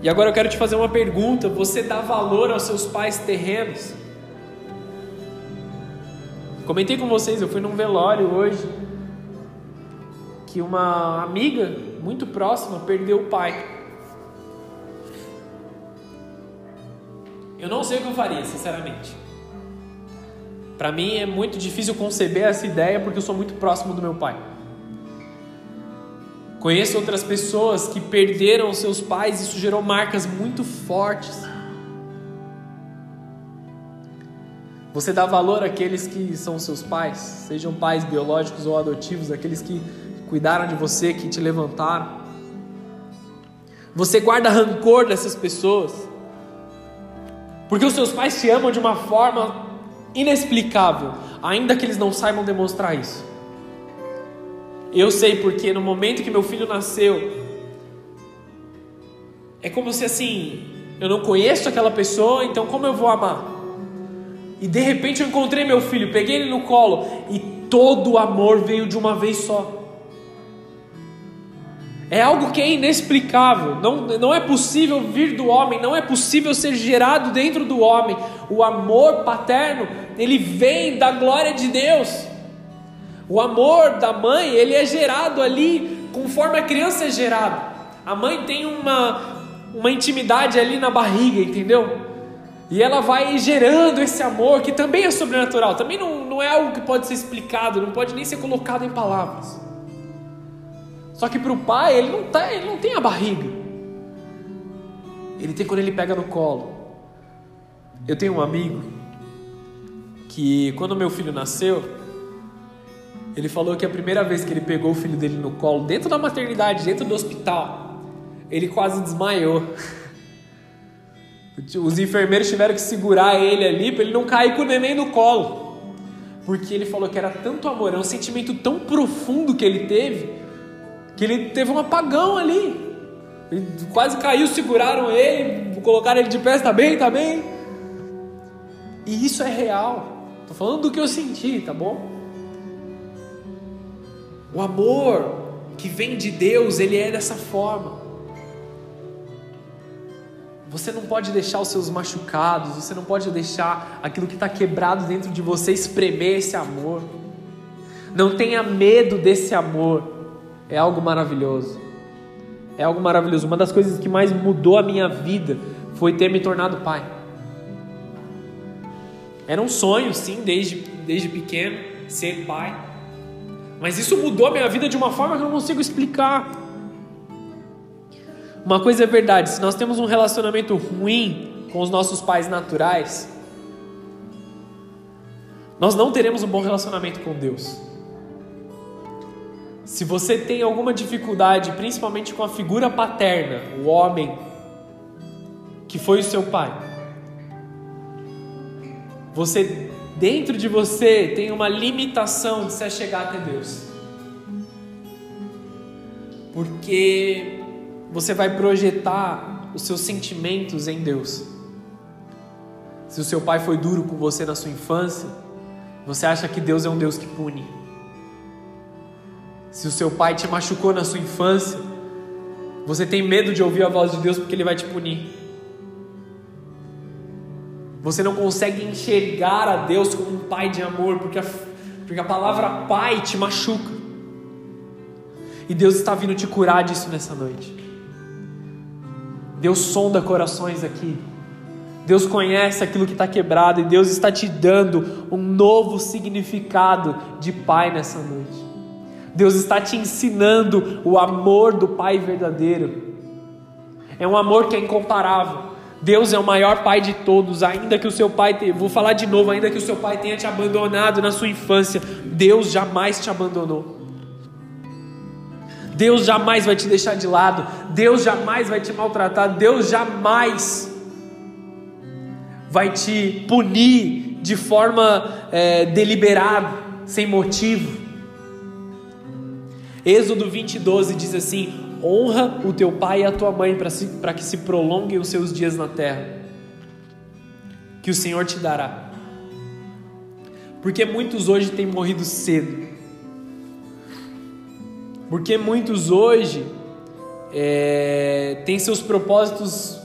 E agora eu quero te fazer uma pergunta: você dá valor aos seus pais terrenos? Comentei com vocês, eu fui num velório hoje que uma amiga muito próxima perdeu o pai. Eu não sei o que eu faria, sinceramente. Para mim é muito difícil conceber essa ideia porque eu sou muito próximo do meu pai. Conheço outras pessoas que perderam seus pais e isso gerou marcas muito fortes. Você dá valor àqueles que são seus pais, sejam pais biológicos ou adotivos, aqueles que cuidaram de você, que te levantaram. Você guarda rancor dessas pessoas, porque os seus pais te amam de uma forma inexplicável, ainda que eles não saibam demonstrar isso. Eu sei porque no momento que meu filho nasceu, é como se assim, eu não conheço aquela pessoa, então como eu vou amar? E de repente eu encontrei meu filho, peguei ele no colo e todo o amor veio de uma vez só. É algo que é inexplicável, não, não é possível vir do homem, não é possível ser gerado dentro do homem. O amor paterno, ele vem da glória de Deus. O amor da mãe, ele é gerado ali conforme a criança é gerada. A mãe tem uma, uma intimidade ali na barriga, entendeu? E ela vai gerando esse amor que também é sobrenatural, também não, não é algo que pode ser explicado, não pode nem ser colocado em palavras. Só que para o pai, ele não, tá, ele não tem a barriga. Ele tem quando ele pega no colo. Eu tenho um amigo que, quando meu filho nasceu, ele falou que a primeira vez que ele pegou o filho dele no colo, dentro da maternidade, dentro do hospital, ele quase desmaiou. Os enfermeiros tiveram que segurar ele ali para ele não cair com o neném no colo. Porque ele falou que era tanto amor, é um sentimento tão profundo que ele teve, que ele teve um apagão ali. Ele quase caiu, seguraram ele, colocaram ele de pé, está bem, está bem. E isso é real. Estou falando do que eu senti, tá bom? O amor que vem de Deus, ele é dessa forma. Você não pode deixar os seus machucados, você não pode deixar aquilo que está quebrado dentro de você espremer esse amor. Não tenha medo desse amor. É algo maravilhoso. É algo maravilhoso. Uma das coisas que mais mudou a minha vida foi ter me tornado pai. Era um sonho, sim, desde, desde pequeno, ser pai. Mas isso mudou a minha vida de uma forma que eu não consigo explicar. Uma coisa é verdade: se nós temos um relacionamento ruim com os nossos pais naturais, nós não teremos um bom relacionamento com Deus. Se você tem alguma dificuldade, principalmente com a figura paterna, o homem que foi o seu pai, você dentro de você tem uma limitação de se chegar até Deus. Porque você vai projetar os seus sentimentos em Deus. Se o seu pai foi duro com você na sua infância, você acha que Deus é um Deus que pune. Se o seu pai te machucou na sua infância, você tem medo de ouvir a voz de Deus porque ele vai te punir. Você não consegue enxergar a Deus como um pai de amor, porque a, porque a palavra pai te machuca. E Deus está vindo te curar disso nessa noite. Deus sonda corações aqui. Deus conhece aquilo que está quebrado e Deus está te dando um novo significado de pai nessa noite. Deus está te ensinando o amor do Pai verdadeiro. É um amor que é incomparável. Deus é o maior pai de todos, ainda que o seu pai vou falar de novo, ainda que o seu pai tenha te abandonado na sua infância, Deus jamais te abandonou. Deus jamais vai te deixar de lado, Deus jamais vai te maltratar, Deus jamais vai te punir de forma é, deliberada, sem motivo. Êxodo 20, 12 diz assim: Honra o teu pai e a tua mãe para que se prolonguem os seus dias na terra, que o Senhor te dará. Porque muitos hoje têm morrido cedo. Porque muitos hoje é, têm seus propósitos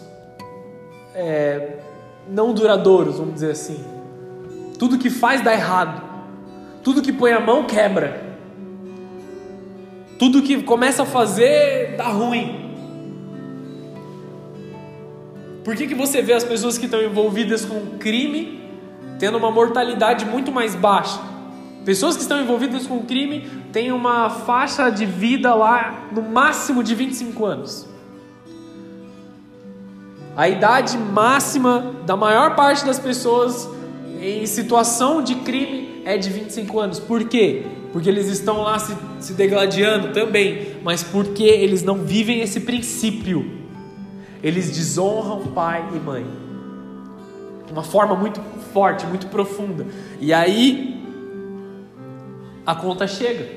é, não duradouros, vamos dizer assim. Tudo que faz dá errado. Tudo que põe a mão quebra. Tudo que começa a fazer dá ruim. Por que, que você vê as pessoas que estão envolvidas com crime tendo uma mortalidade muito mais baixa? Pessoas que estão envolvidas com crime têm uma faixa de vida lá no máximo de 25 anos. A idade máxima da maior parte das pessoas em situação de crime é de 25 anos. Por quê? Porque eles estão lá se, se degladiando também, mas porque eles não vivem esse princípio. Eles desonram pai e mãe. Uma forma muito forte, muito profunda. E aí a conta chega.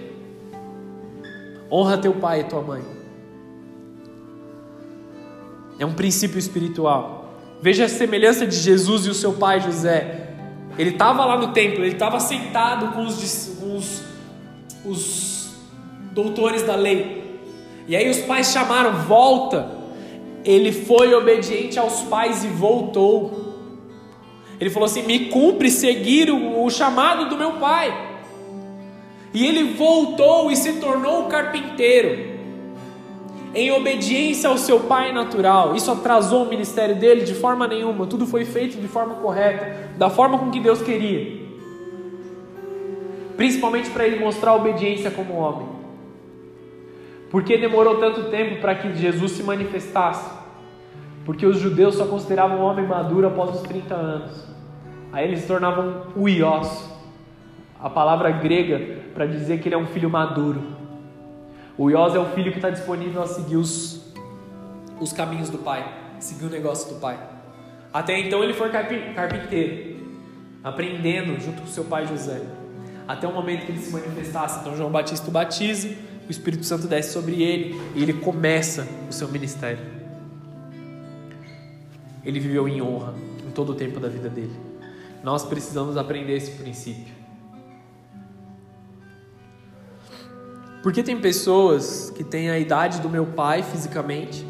Honra teu pai e tua mãe. É um princípio espiritual. Veja a semelhança de Jesus e o seu pai José. Ele estava lá no templo, ele estava sentado com os, com os os doutores da lei. E aí os pais chamaram, volta. Ele foi obediente aos pais e voltou. Ele falou assim: me cumpre seguir o, o chamado do meu pai. E ele voltou e se tornou carpinteiro, em obediência ao seu pai natural. Isso atrasou o ministério dele de forma nenhuma, tudo foi feito de forma correta, da forma com que Deus queria principalmente para ele mostrar a obediência como homem. Por que demorou tanto tempo para que Jesus se manifestasse? Porque os judeus só consideravam um homem maduro após os 30 anos. Aí eles se tornavam uios, a palavra grega para dizer que ele é um filho maduro. O uios é o filho que está disponível a seguir os, os caminhos do pai, seguir o negócio do pai. Até então ele foi carpinteiro, aprendendo junto com seu pai José até o momento que ele se manifestasse. Então João Batista o batiza, o Espírito Santo desce sobre ele e ele começa o seu ministério. Ele viveu em honra em todo o tempo da vida dele. Nós precisamos aprender esse princípio. Porque tem pessoas que têm a idade do meu pai fisicamente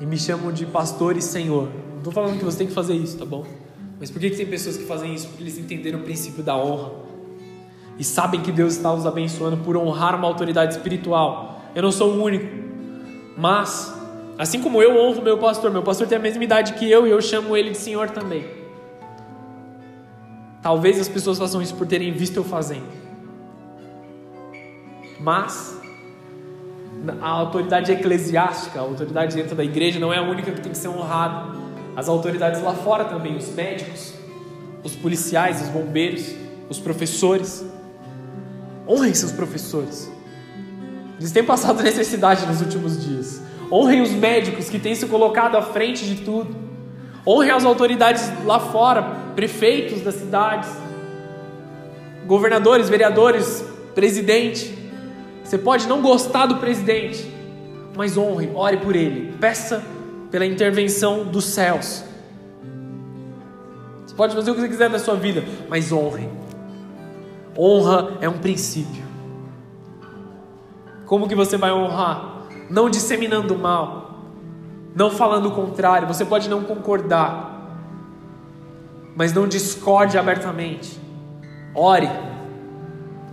e me chamam de pastor e senhor. Não estou falando que você tem que fazer isso, tá bom? Mas por que, que tem pessoas que fazem isso? Porque eles entenderam o princípio da honra e sabem que Deus está os abençoando por honrar uma autoridade espiritual. Eu não sou o único, mas assim como eu honro meu pastor, meu pastor tem a mesma idade que eu e eu chamo ele de Senhor também. Talvez as pessoas façam isso por terem visto eu fazendo, mas a autoridade eclesiástica, a autoridade dentro da igreja não é a única que tem que ser honrada. As autoridades lá fora também, os médicos, os policiais, os bombeiros, os professores. Honrem seus professores. Eles têm passado necessidade nos últimos dias. Honrem os médicos que têm se colocado à frente de tudo. Honrem as autoridades lá fora, prefeitos das cidades, governadores, vereadores, presidente. Você pode não gostar do presidente, mas honre, ore por ele, peça pela intervenção dos céus. Você pode fazer o que você quiser da sua vida, mas honre. Honra é um princípio. Como que você vai honrar? Não disseminando mal, não falando o contrário. Você pode não concordar, mas não discorde abertamente. Ore,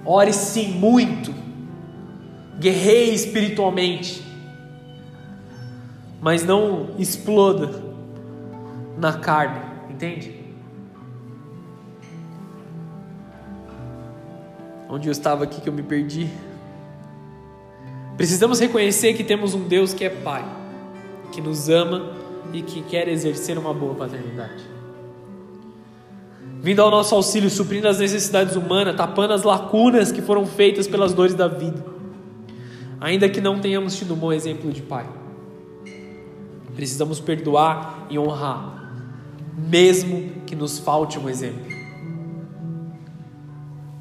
ore sim muito, guerreie espiritualmente, mas não exploda na carne, entende? Onde eu estava aqui que eu me perdi. Precisamos reconhecer que temos um Deus que é Pai, que nos ama e que quer exercer uma boa paternidade. Vindo ao nosso auxílio, suprindo as necessidades humanas, tapando as lacunas que foram feitas pelas dores da vida. Ainda que não tenhamos tido um bom exemplo de Pai. Precisamos perdoar e honrar, mesmo que nos falte um exemplo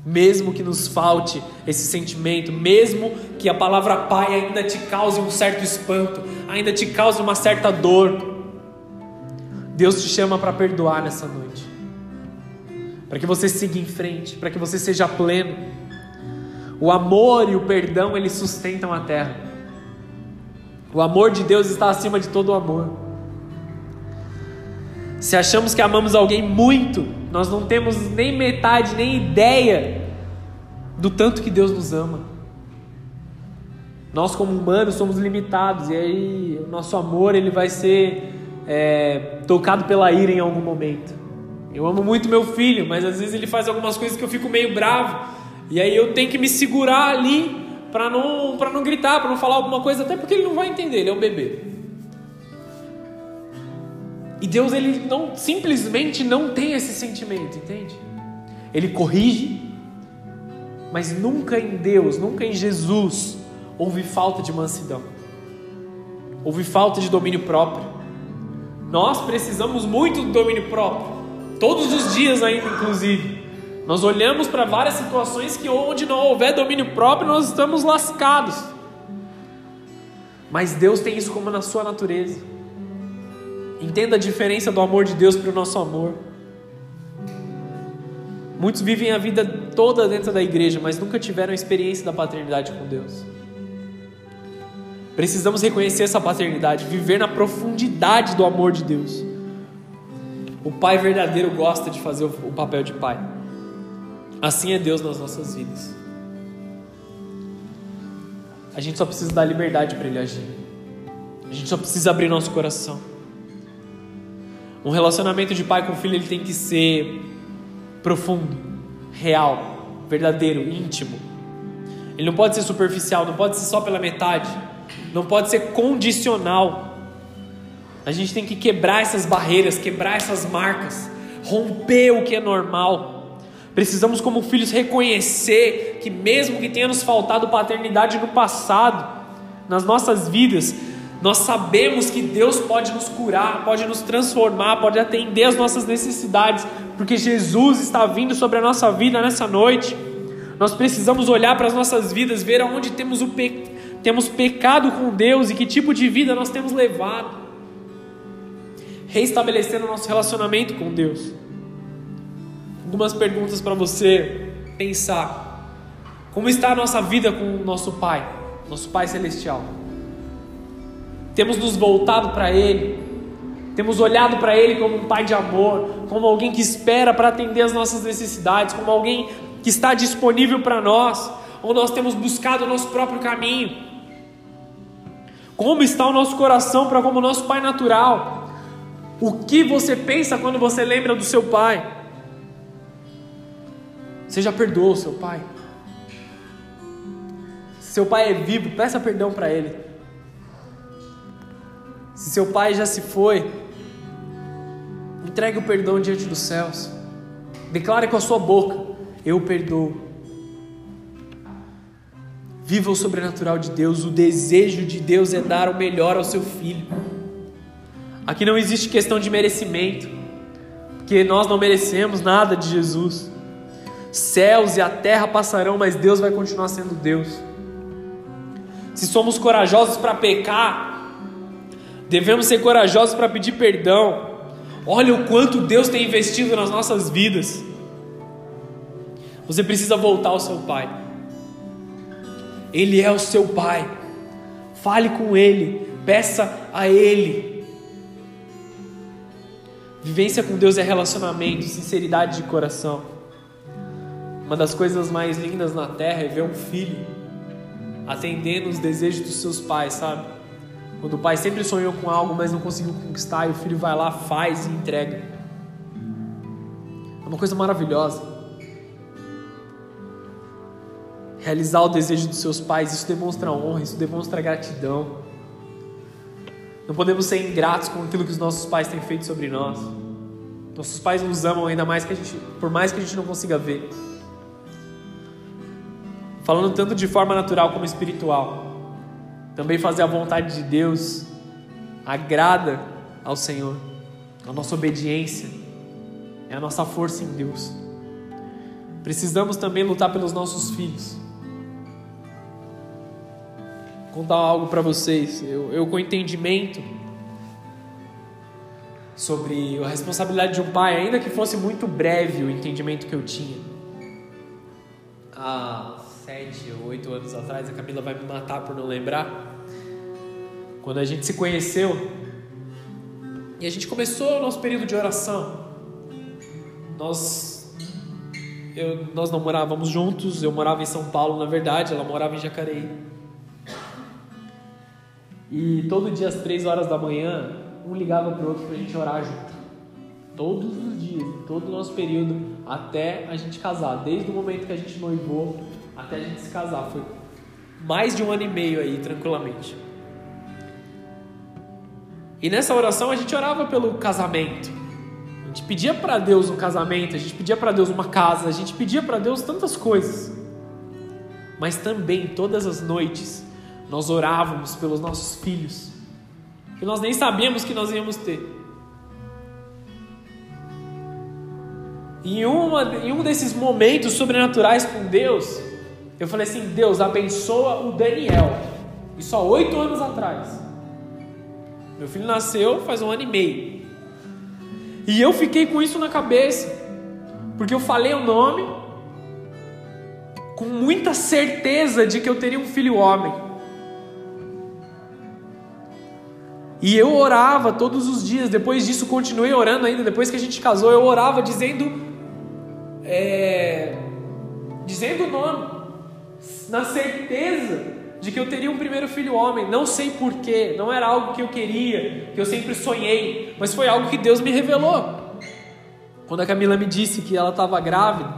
mesmo que nos falte esse sentimento, mesmo que a palavra pai ainda te cause um certo espanto, ainda te cause uma certa dor, Deus te chama para perdoar nessa noite, para que você siga em frente, para que você seja pleno. O amor e o perdão eles sustentam a terra. O amor de Deus está acima de todo o amor. Se achamos que amamos alguém muito, nós não temos nem metade, nem ideia do tanto que Deus nos ama. Nós, como humanos, somos limitados e aí o nosso amor ele vai ser é, tocado pela ira em algum momento. Eu amo muito meu filho, mas às vezes ele faz algumas coisas que eu fico meio bravo e aí eu tenho que me segurar ali para não não gritar, para não falar alguma coisa, até porque ele não vai entender, ele é um bebê. E Deus ele não simplesmente não tem esse sentimento, entende? Ele corrige, mas nunca em Deus, nunca em Jesus houve falta de mansidão. Houve falta de domínio próprio. Nós precisamos muito do domínio próprio. Todos os dias ainda, inclusive. Nós olhamos para várias situações que onde não houver domínio próprio, nós estamos lascados. Mas Deus tem isso como na sua natureza. Entenda a diferença do amor de Deus para o nosso amor. Muitos vivem a vida toda dentro da igreja, mas nunca tiveram a experiência da paternidade com Deus. Precisamos reconhecer essa paternidade, viver na profundidade do amor de Deus. O pai verdadeiro gosta de fazer o papel de pai. Assim é Deus nas nossas vidas. A gente só precisa dar liberdade para Ele agir. A gente só precisa abrir nosso coração. Um relacionamento de pai com filho ele tem que ser profundo, real, verdadeiro, íntimo. Ele não pode ser superficial, não pode ser só pela metade, não pode ser condicional. A gente tem que quebrar essas barreiras, quebrar essas marcas, romper o que é normal. Precisamos, como filhos, reconhecer que, mesmo que tenha nos faltado paternidade no passado, nas nossas vidas, nós sabemos que Deus pode nos curar, pode nos transformar, pode atender as nossas necessidades, porque Jesus está vindo sobre a nossa vida nessa noite. Nós precisamos olhar para as nossas vidas, ver aonde temos, o pe... temos pecado com Deus e que tipo de vida nós temos levado, reestabelecendo o nosso relacionamento com Deus. Algumas perguntas para você pensar: como está a nossa vida com o nosso Pai, nosso Pai Celestial? Temos nos voltado para Ele, temos olhado para Ele como um Pai de amor, como alguém que espera para atender as nossas necessidades, como alguém que está disponível para nós, ou nós temos buscado o nosso próprio caminho? Como está o nosso coração para como nosso pai natural? O que você pensa quando você lembra do seu pai? Você já perdoou o seu pai? Se seu pai é vivo, peça perdão para ele. Se seu pai já se foi, entregue o perdão diante dos céus. Declare com a sua boca: Eu perdoo. Viva o sobrenatural de Deus. O desejo de Deus é dar o melhor ao seu filho. Aqui não existe questão de merecimento, porque nós não merecemos nada de Jesus. Céus e a terra passarão, mas Deus vai continuar sendo Deus. Se somos corajosos para pecar, devemos ser corajosos para pedir perdão. Olha o quanto Deus tem investido nas nossas vidas. Você precisa voltar ao seu pai. Ele é o seu pai. Fale com ele, peça a ele. Vivência com Deus é relacionamento, sinceridade de coração. Uma das coisas mais lindas na terra é ver um filho atendendo os desejos dos seus pais, sabe? Quando o pai sempre sonhou com algo, mas não conseguiu conquistar, e o filho vai lá, faz e entrega. É uma coisa maravilhosa. Realizar o desejo dos seus pais, isso demonstra honra, isso demonstra gratidão. Não podemos ser ingratos com aquilo que os nossos pais têm feito sobre nós. Nossos pais nos amam ainda mais que a gente, por mais que a gente não consiga ver. Falando tanto de forma natural como espiritual. Também fazer a vontade de Deus agrada ao Senhor. A nossa obediência é a nossa força em Deus. Precisamos também lutar pelos nossos filhos. Vou contar algo para vocês. Eu, eu, com entendimento sobre a responsabilidade de um pai, ainda que fosse muito breve o entendimento que eu tinha. Há sete ou oito anos atrás, a Camila vai me matar por não lembrar. Quando a gente se conheceu e a gente começou o nosso período de oração. Nós eu, nós não morávamos juntos, eu morava em São Paulo, na verdade, ela morava em Jacareí. E todo dia às três horas da manhã, um ligava para o outro para a gente orar junto. Todos os dias, todo o nosso período, até a gente casar. Desde o momento que a gente noivou até a gente se casar. Foi mais de um ano e meio aí, tranquilamente. E nessa oração a gente orava pelo casamento. A gente pedia para Deus um casamento, a gente pedia para Deus uma casa, a gente pedia para Deus tantas coisas. Mas também todas as noites nós orávamos pelos nossos filhos, que nós nem sabíamos que nós íamos ter. Em, uma, em um desses momentos sobrenaturais com Deus, eu falei assim: Deus abençoa o Daniel. Isso há oito anos atrás. Meu filho nasceu faz um ano e meio. E eu fiquei com isso na cabeça, porque eu falei o nome com muita certeza de que eu teria um filho homem. E eu orava todos os dias. Depois disso, continuei orando ainda. Depois que a gente casou, eu orava dizendo, é, dizendo o nome, na certeza de que eu teria um primeiro filho homem. Não sei porquê, não era algo que eu queria, que eu sempre sonhei, mas foi algo que Deus me revelou. Quando a Camila me disse que ela estava grávida,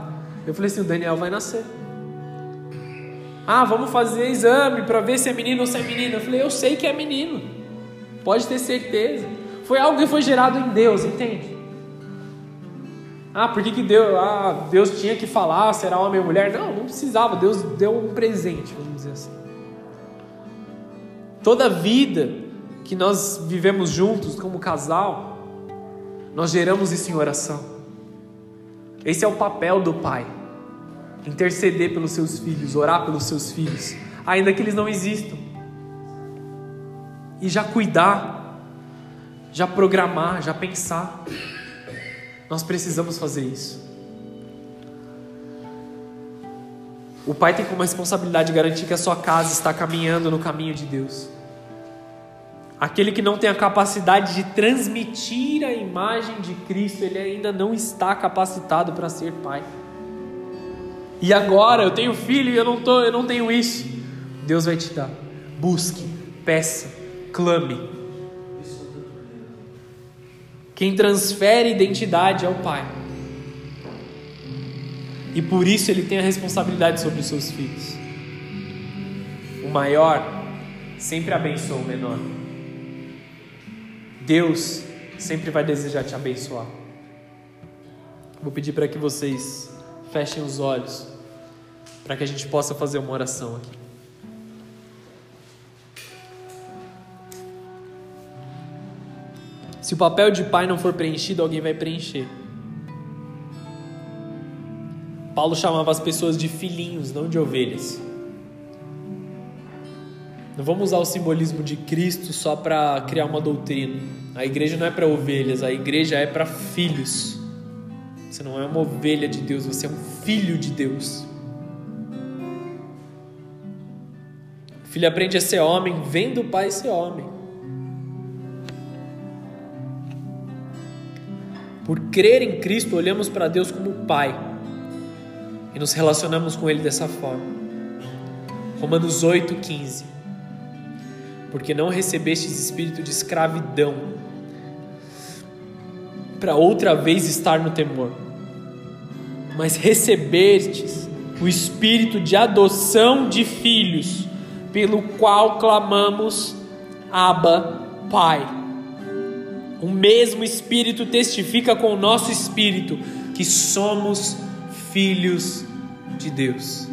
eu falei assim: o Daniel vai nascer. Ah, vamos fazer exame para ver se é menino ou se é menina. Eu falei: eu sei que é menino. Pode ter certeza. Foi algo que foi gerado em Deus, entende? Ah, por que, que Deus, ah, Deus tinha que falar se era homem ou mulher? Não, não precisava. Deus deu um presente, vamos dizer assim. Toda vida que nós vivemos juntos como casal, nós geramos isso em oração. Esse é o papel do pai. Interceder pelos seus filhos, orar pelos seus filhos, ainda que eles não existam e já cuidar, já programar, já pensar. Nós precisamos fazer isso. O pai tem como responsabilidade garantir que a sua casa está caminhando no caminho de Deus. Aquele que não tem a capacidade de transmitir a imagem de Cristo, ele ainda não está capacitado para ser pai. E agora eu tenho filho e eu não, tô, eu não tenho isso. Deus vai te dar. Busque, peça, clame. Quem transfere identidade é o Pai. E por isso ele tem a responsabilidade sobre os seus filhos. O maior sempre abençoa o menor. Deus sempre vai desejar te abençoar. Vou pedir para que vocês fechem os olhos, para que a gente possa fazer uma oração aqui. Se o papel de pai não for preenchido, alguém vai preencher. Paulo chamava as pessoas de filhinhos, não de ovelhas. Não vamos usar o simbolismo de Cristo só para criar uma doutrina. A igreja não é para ovelhas, a igreja é para filhos. Você não é uma ovelha de Deus, você é um filho de Deus. O filho aprende a ser homem, vendo o pai ser homem. Por crer em Cristo, olhamos para Deus como Pai e nos relacionamos com Ele dessa forma. Romanos 8,15 Porque não recebestes espírito de escravidão para outra vez estar no temor, mas recebestes o espírito de adoção de filhos, pelo qual clamamos, Abba, Pai. O mesmo Espírito testifica com o nosso espírito que somos filhos de Deus.